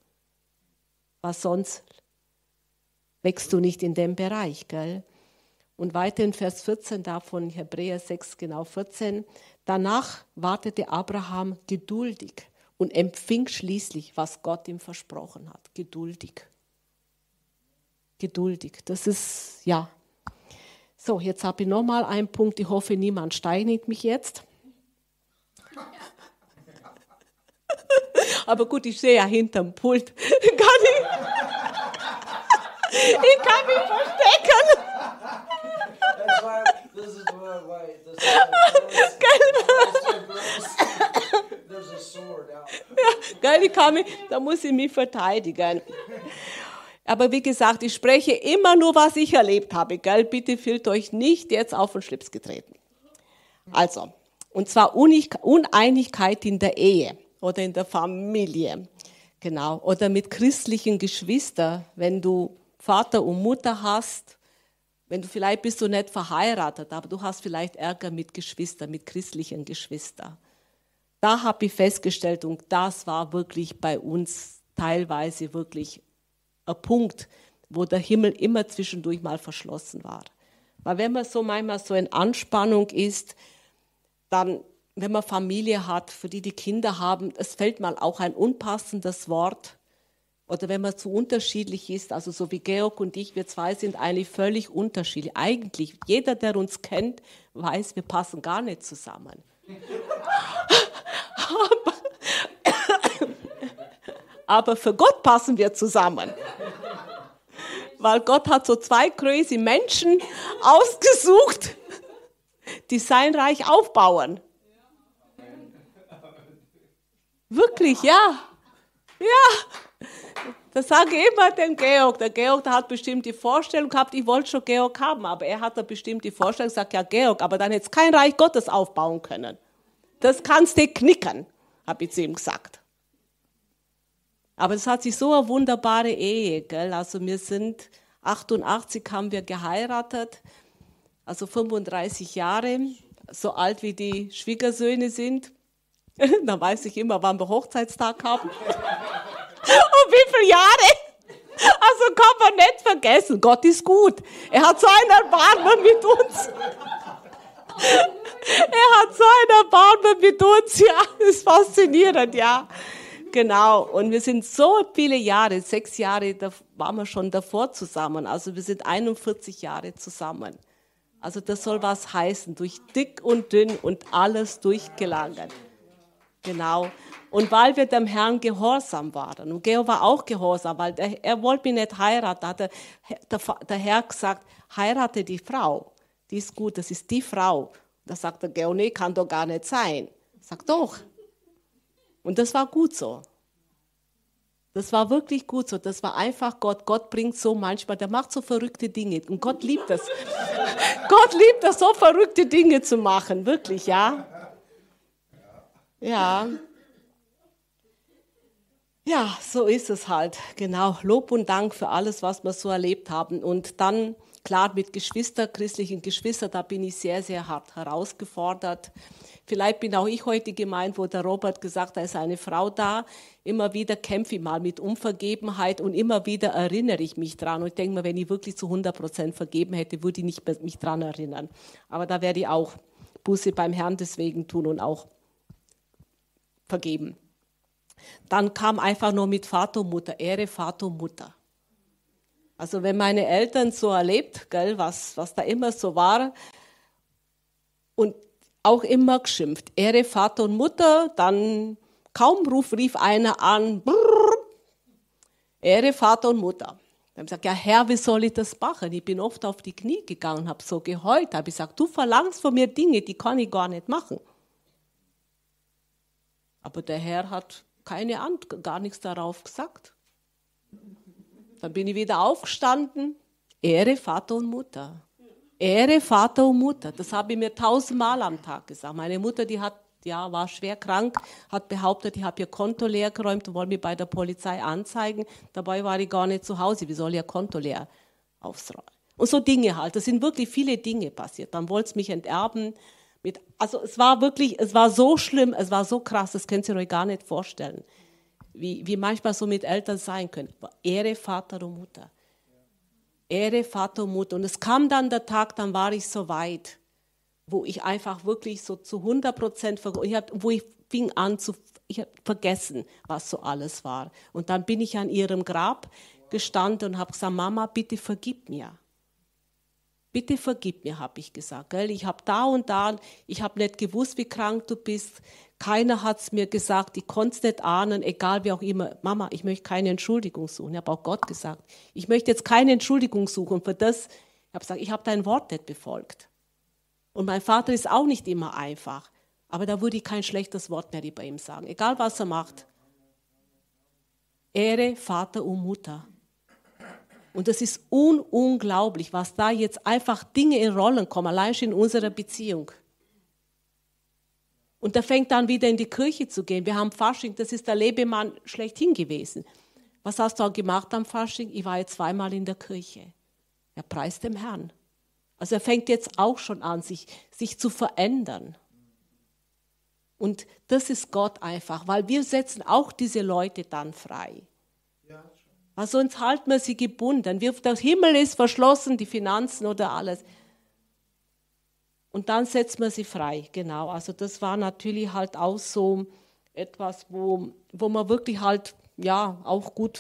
Was sonst wächst du nicht in dem Bereich, gell? Und weiter in Vers 14 davon, Hebräer 6, genau 14, danach wartete Abraham geduldig und empfing schließlich, was Gott ihm versprochen hat. Geduldig. Geduldig. Das ist, ja, so, jetzt habe ich nochmal einen Punkt. Ich hoffe, niemand steinigt mich jetzt. Aber gut, ich stehe ja hinterm Pult. Kann ich, ich kann mich verstecken. Ja, ich kann mich, da muss ich mich verteidigen. Aber wie gesagt, ich spreche immer nur, was ich erlebt habe. Gell? Bitte fühlt euch nicht jetzt auf den Schlips getreten. Also, und zwar Uneinigkeit in der Ehe oder in der Familie. Genau. Oder mit christlichen Geschwistern, wenn du Vater und Mutter hast, wenn du vielleicht bist du nicht verheiratet, aber du hast vielleicht Ärger mit Geschwistern, mit christlichen Geschwistern. Da habe ich festgestellt, und das war wirklich bei uns teilweise wirklich ein Punkt, wo der Himmel immer zwischendurch mal verschlossen war. Weil wenn man so manchmal so in Anspannung ist, dann, wenn man Familie hat, für die die Kinder haben, es fällt mal auch ein unpassendes Wort. Oder wenn man zu unterschiedlich ist, also so wie Georg und ich, wir zwei sind eigentlich völlig unterschiedlich. Eigentlich, jeder, der uns kennt, weiß, wir passen gar nicht zusammen. aber, für Gott passen wir zusammen. Weil Gott hat so zwei crazy Menschen ausgesucht, die sein Reich aufbauen. Wirklich, ja. Ja. Das sage ich immer dem Georg. Der Georg, der hat bestimmt die Vorstellung gehabt, ich wollte schon Georg haben, aber er hat da bestimmt die Vorstellung gesagt, ja Georg, aber dann hätte kein Reich Gottes aufbauen können. Das kannst du knicken, habe ich zu ihm gesagt. Aber es hat sich so eine wunderbare Ehe, gell? Also wir sind 88 haben wir geheiratet, also 35 Jahre, so alt wie die Schwiegersöhne sind. da weiß ich immer, wann wir Hochzeitstag haben. Und wie viele Jahre? Also kann man nicht vergessen, Gott ist gut. Er hat so ein Erbarmen mit uns. Er hat so ein Erbarmen mit uns, ja, das ist faszinierend, ja. Genau, und wir sind so viele Jahre, sechs Jahre, da waren wir schon davor zusammen. Also wir sind 41 Jahre zusammen. Also das soll was heißen, durch dick und dünn und alles durchgelangt. Genau. Und weil wir dem Herrn gehorsam waren, und Geo war auch gehorsam, weil der, er wollte mich nicht heiraten, hat der, der, der Herr gesagt, heirate die Frau, die ist gut, das ist die Frau. Da sagt der Geo, nee, kann doch gar nicht sein. Sag doch, und das war gut so. Das war wirklich gut so. Das war einfach Gott. Gott bringt so manchmal, der macht so verrückte Dinge. Und Gott liebt das. Gott liebt das, so verrückte Dinge zu machen. Wirklich, ja. Ja. Ja, so ist es halt. Genau. Lob und Dank für alles, was wir so erlebt haben. Und dann, klar, mit Geschwister, christlichen Geschwistern, da bin ich sehr, sehr hart herausgefordert. Vielleicht bin auch ich heute gemeint, wo der Robert gesagt hat, da ist eine Frau da. Immer wieder kämpfe ich mal mit Unvergebenheit und immer wieder erinnere ich mich dran. Und ich denke mir, wenn ich wirklich zu 100 Prozent vergeben hätte, würde ich nicht mich dran erinnern. Aber da werde ich auch Buße beim Herrn deswegen tun und auch vergeben. Dann kam einfach nur mit Vater und Mutter, Ehre Vater und Mutter. Also wenn meine Eltern so erlebt, gell, was, was da immer so war, und auch immer geschimpft. Ehre Vater und Mutter, dann kaum ruf, rief einer an, brrr, Ehre Vater und Mutter. Dann habe ich gesagt, ja Herr, wie soll ich das machen? Ich bin oft auf die Knie gegangen, habe so geheult, habe gesagt, du verlangst von mir Dinge, die kann ich gar nicht machen. Aber der Herr hat keine Antwort, gar nichts darauf gesagt. Dann bin ich wieder aufgestanden, Ehre Vater und Mutter. Ehre Vater und Mutter. Das habe ich mir tausendmal am Tag gesagt. Meine Mutter, die hat, ja, war schwer krank, hat behauptet, ich habe ihr Konto leer geräumt und wollte mich bei der Polizei anzeigen. Dabei war ich gar nicht zu Hause. Wie soll ihr Konto leer aufräumen? Und so Dinge halt. Das sind wirklich viele Dinge passiert. Dann wollte es mich enterben. Mit, also es war wirklich, es war so schlimm, es war so krass, das könnt ihr euch gar nicht vorstellen. Wie, wie manchmal so mit Eltern sein können. Ehre Vater und Mutter. Ehre Vater und Mutter. Und es kam dann der Tag, dann war ich so weit, wo ich einfach wirklich so zu 100 Prozent, wo ich fing an zu, ich habe vergessen, was so alles war. Und dann bin ich an ihrem Grab gestanden und habe gesagt, Mama, bitte vergib mir. Bitte vergib mir, habe ich gesagt. Gell? Ich habe da und da, ich habe nicht gewusst, wie krank du bist. Keiner hat es mir gesagt, ich konnte es nicht ahnen, egal wie auch immer. Mama, ich möchte keine Entschuldigung suchen. Ich habe auch Gott gesagt, ich möchte jetzt keine Entschuldigung suchen für das. Ich habe gesagt, ich habe dein Wort nicht befolgt. Und mein Vater ist auch nicht immer einfach. Aber da würde ich kein schlechtes Wort mehr über ihm sagen, egal was er macht. Ehre Vater und Mutter. Und das ist un unglaublich, was da jetzt einfach Dinge in Rollen kommen, allein schon in unserer Beziehung. Und er fängt dann wieder in die Kirche zu gehen. Wir haben Fasching, das ist der Lebemann schlechthin gewesen. Was hast du auch gemacht am Fasching? Ich war jetzt zweimal in der Kirche. Er preist dem Herrn. Also er fängt jetzt auch schon an, sich, sich zu verändern. Und das ist Gott einfach, weil wir setzen auch diese Leute dann frei. Weil sonst halten wir sie gebunden. Der Himmel ist verschlossen, die Finanzen oder alles. Und dann setzt man sie frei, genau. Also das war natürlich halt auch so etwas, wo, wo man wirklich halt, ja, auch gut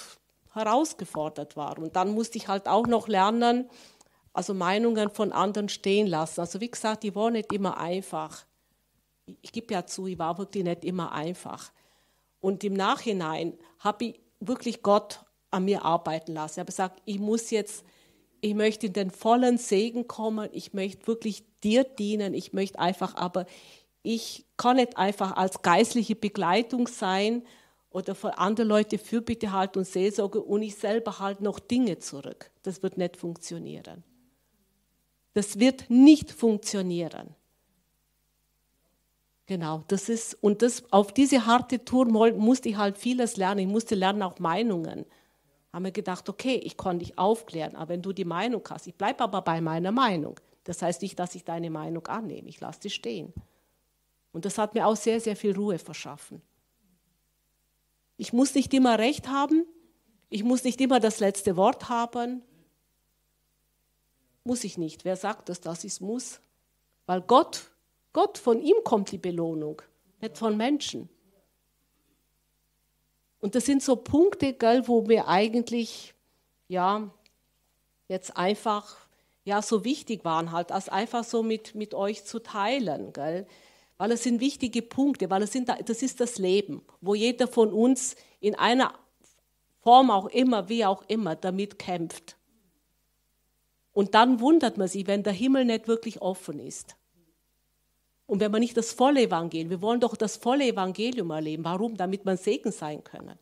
herausgefordert war. Und dann musste ich halt auch noch lernen, also Meinungen von anderen stehen lassen. Also wie gesagt, die waren nicht immer einfach. Ich gebe ja zu, ich war wirklich nicht immer einfach. Und im Nachhinein habe ich wirklich Gott an mir arbeiten lassen. Ich habe gesagt, ich muss jetzt, ich möchte in den vollen Segen kommen, ich möchte wirklich dir dienen, ich möchte einfach, aber ich kann nicht einfach als geistliche Begleitung sein oder für andere Leute Fürbitte halten und Seelsorge und ich selber halte noch Dinge zurück. Das wird nicht funktionieren. Das wird nicht funktionieren. Genau, das ist, und das, auf diese harte Tour musste ich halt vieles lernen. Ich musste lernen auch Meinungen. Haben wir gedacht, okay, ich konnte dich aufklären, aber wenn du die Meinung hast, ich bleibe aber bei meiner Meinung. Das heißt nicht, dass ich deine Meinung annehme, ich lasse die stehen. Und das hat mir auch sehr, sehr viel Ruhe verschaffen. Ich muss nicht immer recht haben, ich muss nicht immer das letzte Wort haben. Muss ich nicht. Wer sagt das, dass ich es muss? Weil Gott Gott, von ihm kommt die Belohnung, nicht von Menschen. Und das sind so Punkte, gell, wo mir eigentlich, ja, jetzt einfach, ja, so wichtig waren halt, als einfach so mit, mit euch zu teilen, gell. Weil es sind wichtige Punkte, weil es sind, das ist das Leben, wo jeder von uns in einer Form auch immer, wie auch immer, damit kämpft. Und dann wundert man sich, wenn der Himmel nicht wirklich offen ist. Und wenn man nicht das volle Evangelium, wir wollen doch das volle Evangelium erleben. Warum? Damit man Segen sein können.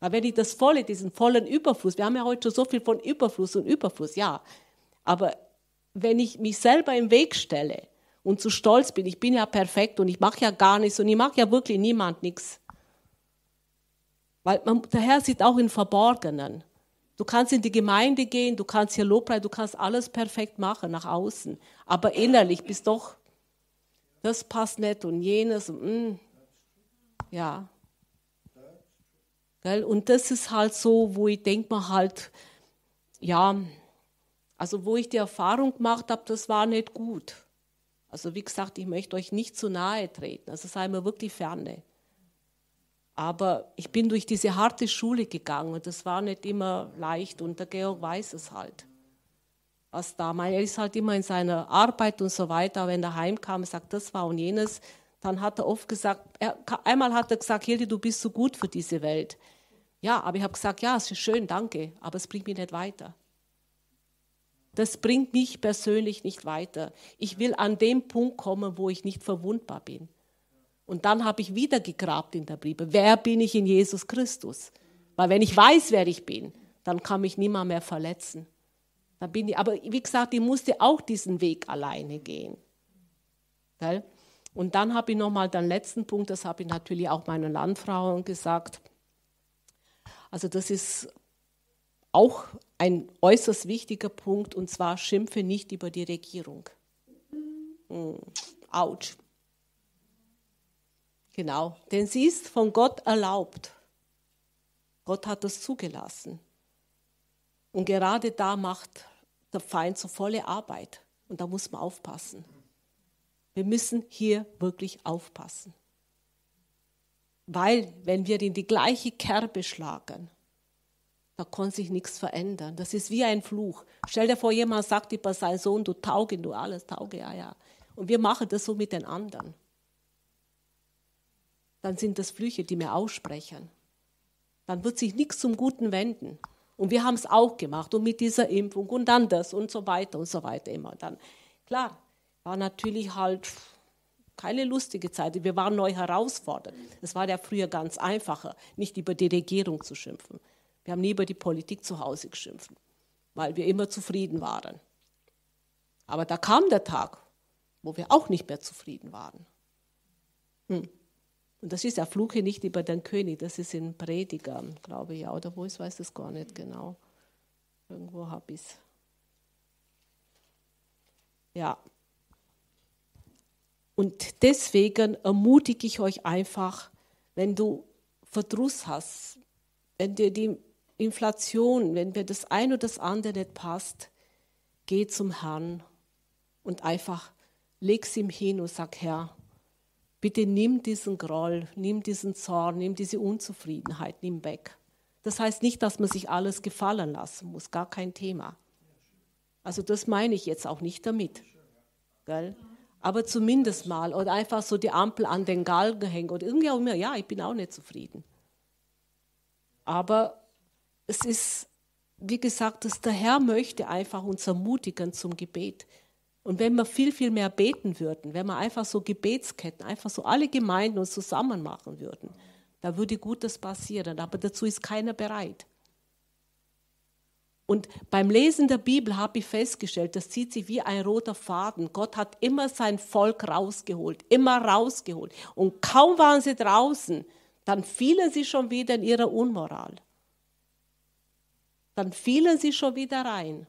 Weil wenn ich das volle, diesen vollen Überfluss, wir haben ja heute schon so viel von Überfluss und Überfluss, ja. Aber wenn ich mich selber im Weg stelle und zu stolz bin, ich bin ja perfekt und ich mache ja gar nichts und ich mache ja wirklich niemand nichts. Weil man, der Herr sieht auch in Verborgenen. Du kannst in die Gemeinde gehen, du kannst hier Lobpreis, du kannst alles perfekt machen nach außen. Aber innerlich bist doch das passt nicht und jenes. Und, mm, ja. Und das ist halt so, wo ich denke mir halt, ja, also wo ich die Erfahrung gemacht habe, das war nicht gut. Also wie gesagt, ich möchte euch nicht zu nahe treten, also sei mir wirklich ferne. Aber ich bin durch diese harte Schule gegangen und das war nicht immer leicht und der Georg weiß es halt was da. Er ist halt immer in seiner Arbeit und so weiter. Wenn er heimkam, sagt, das war und jenes, dann hat er oft gesagt, er, einmal hat er gesagt, Hilde, du bist so gut für diese Welt. Ja, aber ich habe gesagt, ja, es ist schön, danke, aber es bringt mich nicht weiter. Das bringt mich persönlich nicht weiter. Ich will an dem Punkt kommen, wo ich nicht verwundbar bin. Und dann habe ich wieder gegrabt in der Bibel. Wer bin ich in Jesus Christus? Weil wenn ich weiß, wer ich bin, dann kann mich niemand mehr verletzen. Da bin ich, aber wie gesagt, ich musste auch diesen Weg alleine gehen. Und dann habe ich nochmal den letzten Punkt, das habe ich natürlich auch meinen Landfrauen gesagt. Also das ist auch ein äußerst wichtiger Punkt, und zwar schimpfe nicht über die Regierung. Hm, Autsch. Genau, denn sie ist von Gott erlaubt. Gott hat das zugelassen. Und gerade da macht der Feind so volle Arbeit. Und da muss man aufpassen. Wir müssen hier wirklich aufpassen. Weil, wenn wir in die gleiche Kerbe schlagen, da kann sich nichts verändern. Das ist wie ein Fluch. Stell dir vor, jemand sagt über seinen Sohn, du tauge, du alles tauge, ja, ja. Und wir machen das so mit den anderen. Dann sind das Flüche, die wir aussprechen. Dann wird sich nichts zum Guten wenden. Und wir haben es auch gemacht und mit dieser Impfung und dann das und so weiter und so weiter immer. Dann, klar, war natürlich halt keine lustige Zeit. Wir waren neu herausfordert. Es war ja früher ganz einfacher, nicht über die Regierung zu schimpfen. Wir haben nie über die Politik zu Hause geschimpft, weil wir immer zufrieden waren. Aber da kam der Tag, wo wir auch nicht mehr zufrieden waren. Hm. Und das ist ja Fluche nicht über den König, das ist in Prediger, glaube ich, ja. Oder wo ist, weiß das gar nicht genau. Irgendwo habe ich es. Ja. Und deswegen ermutige ich euch einfach, wenn du Verdruss hast, wenn dir die Inflation, wenn dir das eine oder das andere nicht passt, geh zum Herrn und einfach leg es ihm hin und sag, Herr, Bitte nimm diesen Groll, nimm diesen Zorn, nimm diese Unzufriedenheit, nimm weg. Das heißt nicht, dass man sich alles gefallen lassen muss, gar kein Thema. Also das meine ich jetzt auch nicht damit. Gell? Aber zumindest mal oder einfach so die Ampel an den Galgen hängen oder irgendwie auch immer, ja, ich bin auch nicht zufrieden. Aber es ist, wie gesagt, dass der Herr möchte einfach uns ermutigen zum Gebet. Und wenn wir viel, viel mehr beten würden, wenn wir einfach so Gebetsketten, einfach so alle Gemeinden uns zusammen machen würden, Da würde Gutes passieren, aber dazu ist keiner bereit. Und beim Lesen der Bibel habe ich festgestellt, das zieht sich wie ein roter Faden. Gott hat immer sein Volk rausgeholt, immer rausgeholt. Und kaum waren sie draußen, dann fielen sie schon wieder in ihre Unmoral. Dann fielen sie schon wieder rein.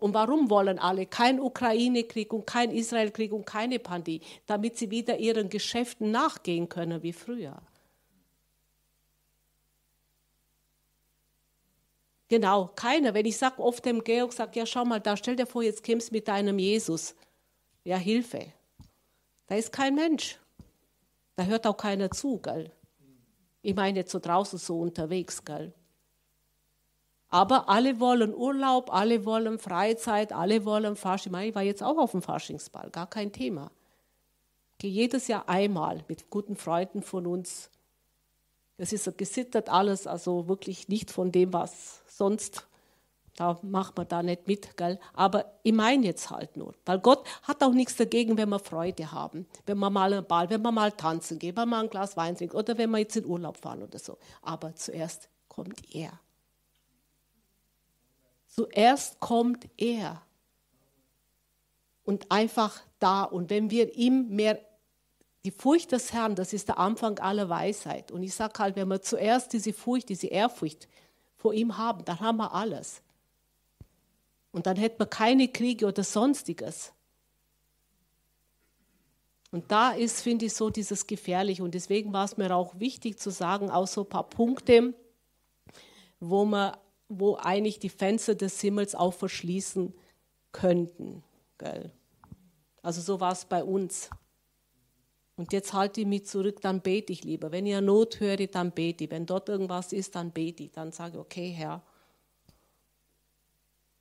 Und warum wollen alle kein Ukraine-Krieg und kein Israel-Krieg und keine Pandemie? Damit sie wieder ihren Geschäften nachgehen können wie früher. Genau, keiner. Wenn ich sage oft dem Georg, sag ja schau mal, da stell dir vor, jetzt kämst mit deinem Jesus. Ja, Hilfe. Da ist kein Mensch. Da hört auch keiner zu, gell? Ich meine jetzt so draußen so unterwegs, gell? Aber alle wollen Urlaub, alle wollen Freizeit, alle wollen Fasching. Ich war jetzt auch auf dem Faschingsball, gar kein Thema. Ich gehe jedes Jahr einmal mit guten Freunden von uns. Das ist so gesittert alles, also wirklich nicht von dem, was sonst, da macht man da nicht mit, gell? Aber ich meine jetzt halt nur, weil Gott hat auch nichts dagegen, wenn wir Freude haben, wenn wir mal einen Ball, wenn wir mal tanzen gehen, wenn wir mal ein Glas Wein trinken oder wenn wir jetzt in Urlaub fahren oder so. Aber zuerst kommt er. Zuerst kommt er. Und einfach da. Und wenn wir ihm mehr, die Furcht des Herrn, das ist der Anfang aller Weisheit. Und ich sage halt, wenn wir zuerst diese Furcht, diese Ehrfurcht vor ihm haben, dann haben wir alles. Und dann hätten wir keine Kriege oder sonstiges. Und da ist, finde ich, so dieses Gefährliche. Und deswegen war es mir auch wichtig zu sagen, auch so ein paar Punkte, wo man wo eigentlich die Fenster des Himmels auch verschließen könnten. Gell? Also so war es bei uns. Und jetzt halte ich mich zurück, dann bete ich lieber. Wenn ihr Not hört, dann bete ich. Wenn dort irgendwas ist, dann bete ich. Dann sage ich, okay, Herr,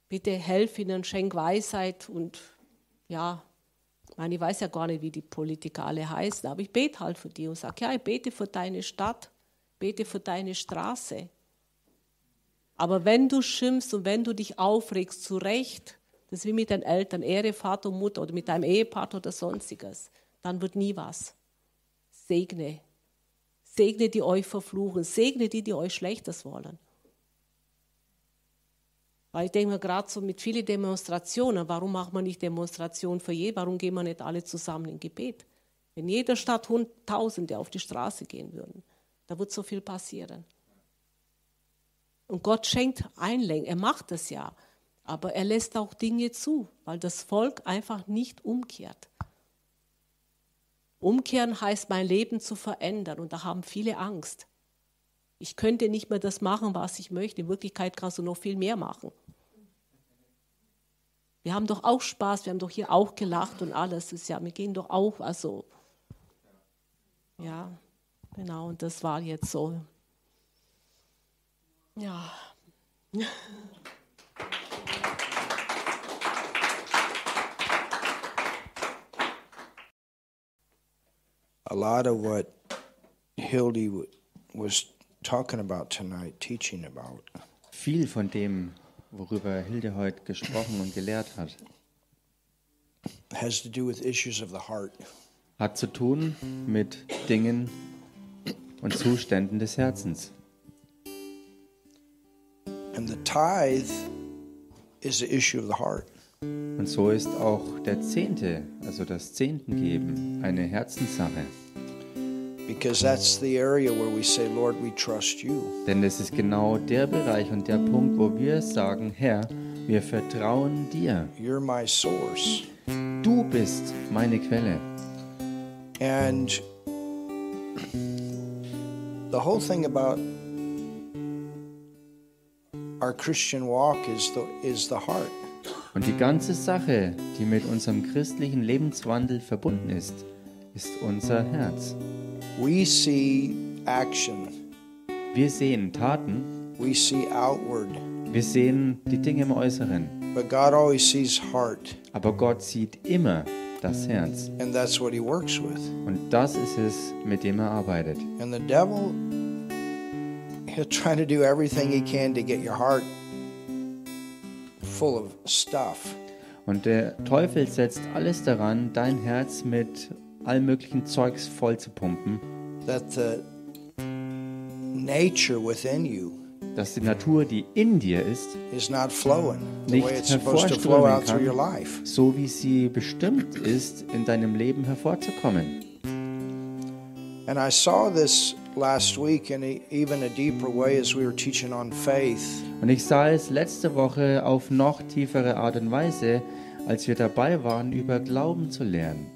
bitte helf ihnen, schenk Weisheit und ja, ich ich weiß ja gar nicht, wie die Politiker alle heißen, aber ich bete halt für die und sage, ja, ich bete für deine Stadt, bete für deine Straße, aber wenn du schimpfst und wenn du dich aufregst, zu Recht, das ist wie mit den Eltern, Ehre Vater und Mutter oder mit deinem Ehepartner oder sonstiges, dann wird nie was. Segne. Segne, die euch verfluchen. Segne die, die euch Schlechtes wollen. Weil ich denke mir gerade so mit vielen Demonstrationen, warum macht man nicht Demonstrationen für je? Warum gehen wir nicht alle zusammen in Gebet? Wenn jeder Stadt Tausende auf die Straße gehen würden, da wird so viel passieren. Und Gott schenkt Einlenken, er macht das ja. Aber er lässt auch Dinge zu, weil das Volk einfach nicht umkehrt. Umkehren heißt, mein Leben zu verändern und da haben viele Angst. Ich könnte nicht mehr das machen, was ich möchte. In Wirklichkeit kannst du noch viel mehr machen. Wir haben doch auch Spaß, wir haben doch hier auch gelacht und alles. ist ja, wir gehen doch auch, also, ja, genau, und das war jetzt so ja. A lot of what Hildy was talking about tonight, teaching about. Viel von dem, worüber Hilde heute gesprochen und gelehrt hat, has to do with issues of the heart. hat zu tun mit Dingen und Zuständen des Herzens. And the tithe is the issue of the heart. Und so ist auch der Zehnte, also das Zehntengeben, eine Herzenssache. Because that's the area where we say, Lord, we trust you. Denn es ist genau der Bereich und der Punkt, wo wir sagen, Herr, wir vertrauen dir. You're my source. Du bist meine Quelle. And the whole thing about our Christian walk is the, is the heart. Und die ganze Sache, die mit unserem christlichen Lebenswandel verbunden ist, ist unser Herz. We see action. Wir sehen Taten. We see outward. Wir sehen die Dinge im Äußeren. But God always sees heart. Aber Gott sieht immer das Herz. And that's what he works with. Und das ist es, mit dem er arbeitet. And the devil he'll try to do everything he can to get your heart full of stuff. Und der Teufel setzt alles daran, dein Herz mit allem möglichen Zeugs voll zu pumpen. That the nature within you dass die Natur, die in dir ist, is not flowing the Nicht way it's supposed to flow hervorströmen out through kann. your life. so wie sie bestimmt ist, in deinem Leben hervorzukommen. And I saw this last week in a, even a deeper way as we were teaching on faith. Und ich sah es letzte Woche auf noch tiefere Art und Weise, als wir dabei waren, über Glauben zu lernen.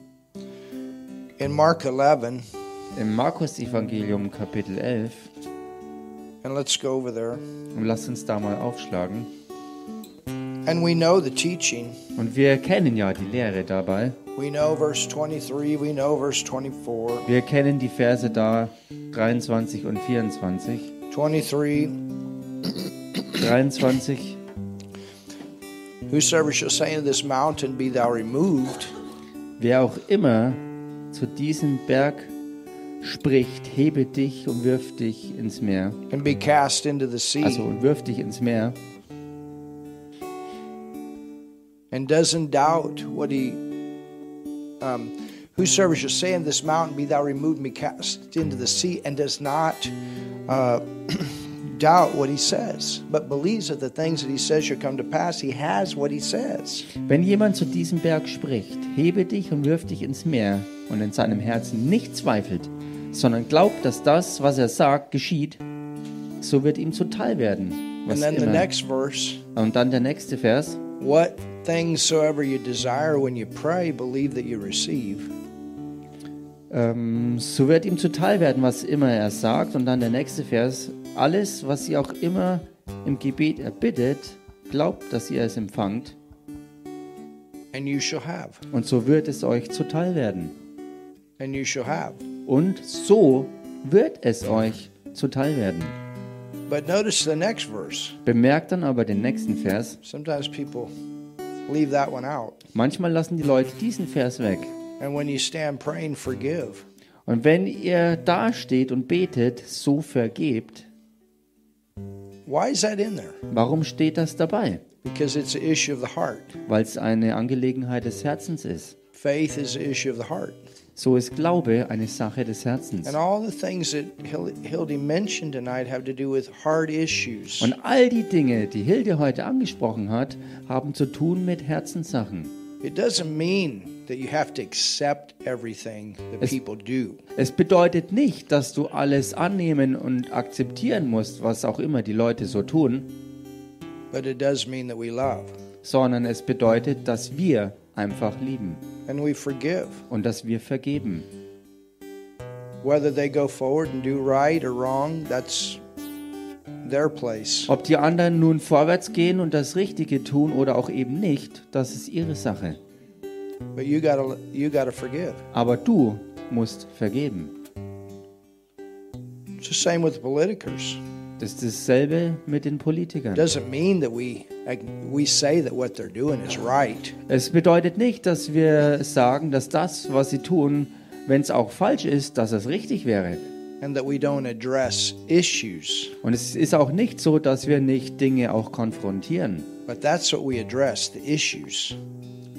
In Mark 11, Im Markus-Evangelium Kapitel 11, and let's go over there. und lasst uns da mal aufschlagen. And we know the teaching. Und wir kennen ja die Lehre dabei. We know verse 23, we know verse 24. Wir kennen die Verse da 23 und 24. 23 23. Whosoever shall say unto this mountain, Be thou removed, Wer auch immer zu diesem Berg spricht, hebe dich und wirf dich ins Meer. and be cast into the sea, Also und wirf dich ins Meer. And doesn't doubt what he. Um, whosoever shall say unto this mountain, Be thou removed be cast into the sea, and does not uh, doubt what he says, but believes that the things that he says shall come to pass, he has what he says. Wenn jemand zu diesem Berg spricht, hebe dich und wirf dich ins Meer und in seinem Herzen nicht zweifelt, sondern glaubt, dass das, was er sagt, geschieht, so wird ihm zuteil werden. Was And then the immer. next verse. Und dann der nächste Vers. What things soever you desire when you pray, believe that you receive, Ähm, so wird ihm zuteil werden, was immer er sagt. Und dann der nächste Vers. Alles, was ihr auch immer im Gebet erbittet, glaubt, dass ihr es empfangt. and you shall have, Und so wird es euch zuteil werden. and you shall have. Und so wird es euch zuteil werden. But notice the next verse. Bemerkt dann aber den nächsten Vers. Sometimes people leave that one out. Manchmal lassen die Leute diesen Vers weg. And when you stand praying, forgive. Und wenn ihr dasteht und betet, so vergebt, Why is that in there? warum steht das dabei? Because it's an issue of the heart. Weil es eine Angelegenheit des Herzens ist. Faith is an issue of the heart. So ist Glaube eine Sache des Herzens. And all the things that Hil- Hildy mentioned tonight have to do with heart issues. Und all die Dinge, die Hilde heute angesprochen hat, haben zu tun mit Herzenssachen. It doesn't mean that you have to accept everything that Es- people do. Es bedeutet nicht, dass du alles annehmen und akzeptieren musst, was auch immer die Leute so tun, But it does mean that we love sondern es bedeutet, dass wir einfach lieben and we forgive. und dass wir vergeben. Whether they go forward and do right or wrong, that's their place. Ob die anderen nun vorwärts gehen und das Richtige tun oder auch eben nicht, das ist ihre Sache. You gotta you gotta forgive. Aber du musst vergeben. It's the same with the politicers. Das ist dasselbe mit den Politikern. Es bedeutet nicht, dass wir sagen, dass das, was sie tun, wenn es auch falsch ist, dass es richtig wäre. and that we don't address issues. Und es ist auch nicht so, dass wir nicht Dinge auch konfrontieren. But that's what we address the issues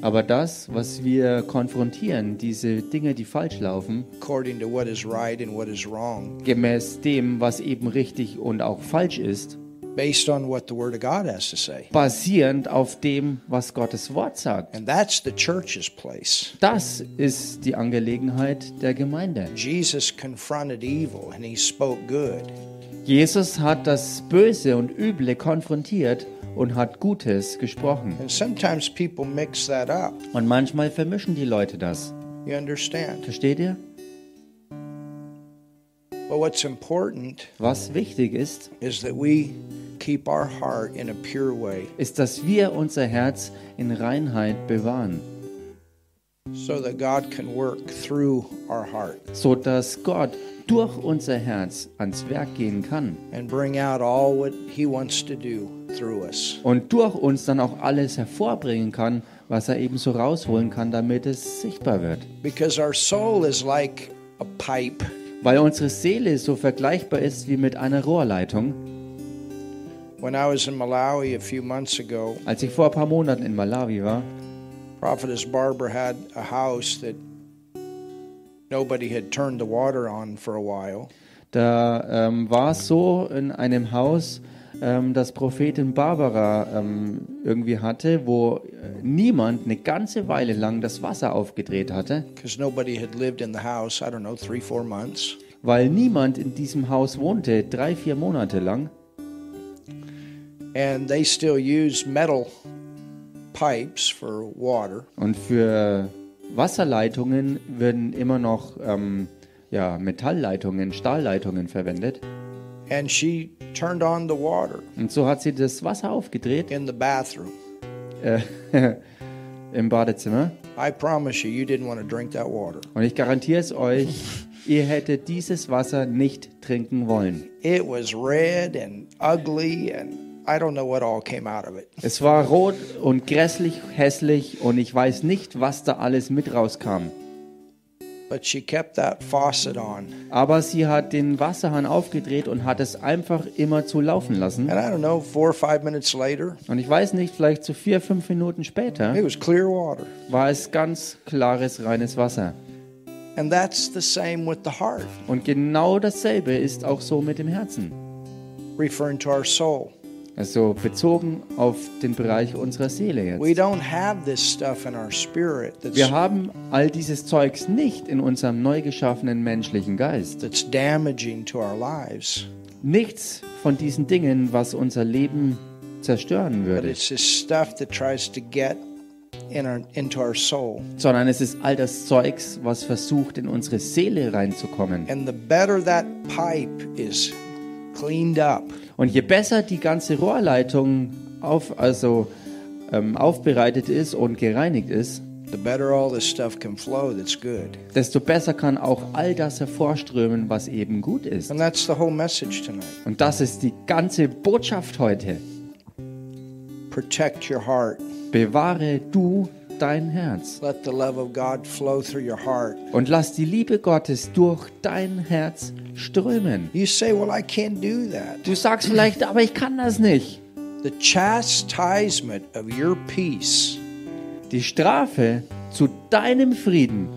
Aber das, was wir konfrontieren, diese Dinge, die falsch laufen, according to what is right and what is wrong, gemäß dem, was eben richtig und auch falsch ist, based on what the Word of God has to say. basierend auf dem, was Gottes Wort sagt. And that's the church's place. Das ist die Angelegenheit der Gemeinde. Jesus confronted evil and he spoke good. Jesus hat das Böse und Üble konfrontiert und hat Gutes gesprochen. And sometimes people mix that up. Und manchmal vermischen die Leute das. You understand? Versteht ihr? But what's important Was wichtig ist, ist, dass wir unser Herz in Reinheit bewahren, so that God can work through our heart so dass Gott durch unser Herz ans Werk gehen kann and bring out all what he wants to do through us. und durch uns dann auch alles hervorbringen kann, was er eben so rausholen kann, damit es sichtbar wird. Because our soul is like a pipe. Weil unsere Seele so vergleichbar ist wie mit einer Rohrleitung. When I was in Malawi a few months ago, Als ich vor ein paar Monaten in Malawi war, Prophetess Barbara had a house that nobody had turned the water on for a while. Da ähm, war es so in einem Haus, ähm, das Prophetin Barbara ähm, irgendwie hatte, wo äh, niemand eine ganze Weile lang das Wasser aufgedreht hatte, because nobody had lived in the house, I don't know, three, four months. weil niemand in diesem Haus wohnte, drei, vier Monate lang. And they still use metal pipes for water. Und für Wasserleitungen werden immer noch ähm, ja, Metallleitungen, Stahlleitungen verwendet. And she turned on the water Und so hat sie das Wasser aufgedreht in the bathroom. äh, im Badezimmer. I promise you, you didn't want to drink that water. Und ich garantiere es euch, ihr hättet dieses Wasser nicht trinken wollen. It was red and ugly, and I don't know what all came out of it. Es war rot und grässlich, hässlich und ich weiß nicht, was da alles mit rauskam. But she kept that faucet on. Aber sie hat den Wasserhahn aufgedreht und hat es einfach immer zu laufen lassen. And I don't know, four or five minutes later, Und ich weiß nicht, vielleicht so vier, fünf Minuten später it was clear water. war es ganz klares, reines Wasser. And that's the same with the heart, Und genau dasselbe ist auch so mit dem Herzen. referring to our soul. Also bezogen auf den Bereich unserer Seele jetzt. don't have this stuff in our spirit that's, Wir haben all dieses Zeugs nicht in unserem neu geschaffenen menschlichen Geist. that's damaging to our lives, Nichts von diesen Dingen, was unser Leben zerstören würde, it's this stuff that tries to get in our, into our soul. sondern es ist all das Zeugs, was versucht, in unsere Seele reinzukommen. And the better that pipe is cleaned up, Und je besser die ganze Rohrleitung auf, also, ähm, aufbereitet ist und gereinigt ist, the better all this stuff can flow that's good. desto besser kann auch all das hervorströmen, was eben gut ist. And that's the whole message tonight. Und das ist die ganze Botschaft heute. Protect your heart. Bewahre du dein Herz Let the love of God flow through your heart. und lass die Liebe Gottes durch dein Herz strömen. You say, Well, I can't do that. Du sagst vielleicht, aber ich kann das nicht. The chastisement of your peace Die Strafe zu deinem Frieden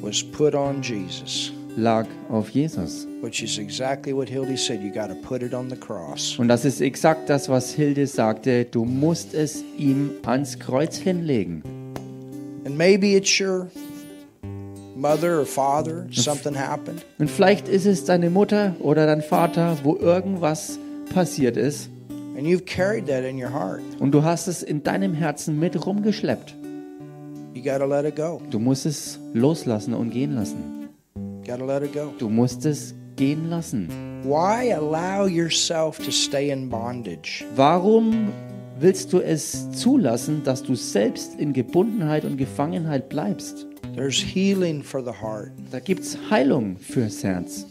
was put on Jesus, lag auf Jesus. which is exactly what Hildy said. You got to put it on the cross. Und das ist exakt das, was Hilde sagte. Du musst es ihm ans Kreuz hinlegen. And maybe it's your mother or father, something happened, Und vielleicht ist es deine Mutter oder dein Vater, wo irgendwas passiert ist. and you've carried that in your heart. Und du hast es in deinem Herzen mit rumgeschleppt. You got to let it go. Du musst es loslassen und gehen lassen. Got to let it go. Du musst es gehen lassen. Why allow yourself to stay in bondage? Warum willst du es zulassen, dass du selbst in Gebundenheit und Gefangenheit bleibst? There's healing for the heart. Da gibt's Heilung fürs Herz.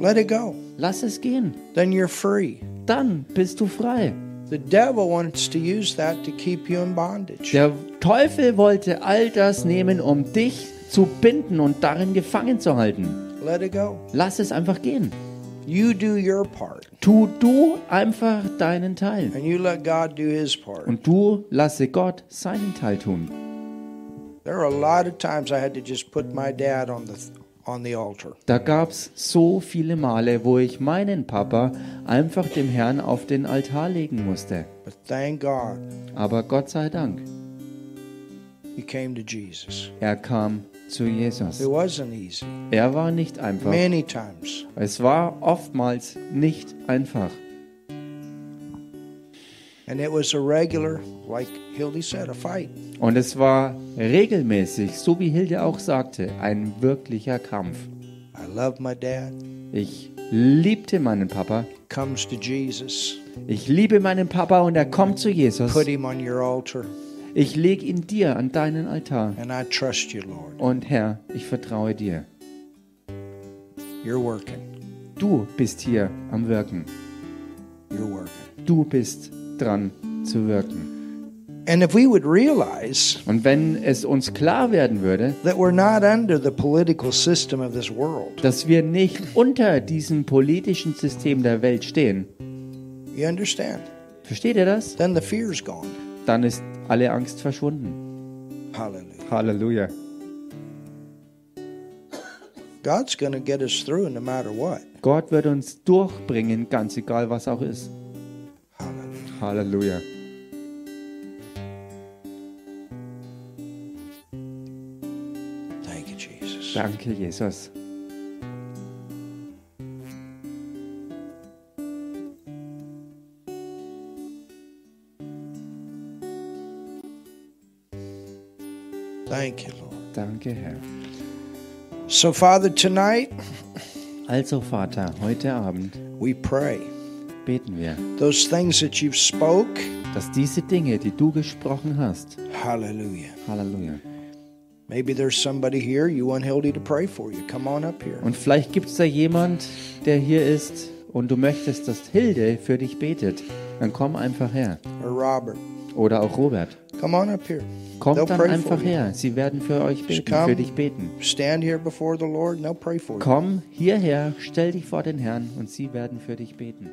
Let it go. Lass es gehen. Then you're free. Dann bist du frei. The devil wants to use that to keep you in bondage. Der Teufel wollte all das nehmen, um dich zu binden und darin gefangen zu halten. Let it go. Lass es einfach gehen. You do your part, Tu du einfach deinen Teil. and you let God do his part. Und du lasse Gott seinen Teil tun. There are a lot of times I had to just put my dad on the on the altar. Da gab's so viele Male, wo ich meinen Papa einfach dem Herrn auf den Altar legen musste. But thank God Aber Gott sei Dank, he came to Jesus. er kam zu It Jesus. wasn't easy. Er war nicht einfach. Es war oftmals nicht einfach. And it was a regular, like Hildy said, a fight. Und es war regelmäßig, so wie Hilde auch sagte, ein wirklicher Kampf. I love my dad. Ich liebte meinen Papa. Ich liebe meinen Papa und er kommt zu Jesus. Ich lege ihn dir an deinen Altar. And I trust you, Lord. Und Herr, ich vertraue dir. You're working. Du bist hier am Wirken. You're working. Du bist dran zu wirken. And if we would realize Und wenn es uns klar werden würde, that we're not under the political system of this world, dass wir nicht unter diesem politischen System der Welt stehen, you understand? versteht ihr das? Then the fear's gone. Dann ist alle Angst verschwunden. Halleluja. God's going to get us through no matter what. Gott wird uns durchbringen, ganz egal was auch ist. Halleluja. Thank you, Jesus. Danke, Jesus. Thank you, Lord. Danke, Herr. So, Father, tonight Also, Vater, heute Abend we pray beten wir, those things that you've spoke. dass diese Dinge, die du gesprochen hast, Hallelujah. Halleluja. Maybe there's somebody here you want Hildy to pray for you. Come on up here. Und vielleicht gibt es da jemand, der hier ist und du möchtest, dass Hilde für dich betet. Dann komm einfach her. Or Robert. Oder auch Robert. Come on up here. Kommt They'll dann pray einfach for you. her. Sie werden für euch beten, come. für dich beten. Stand here before the Lord and they'll pray for you. Komm hierher, stell dich vor den Herrn und sie werden für dich beten.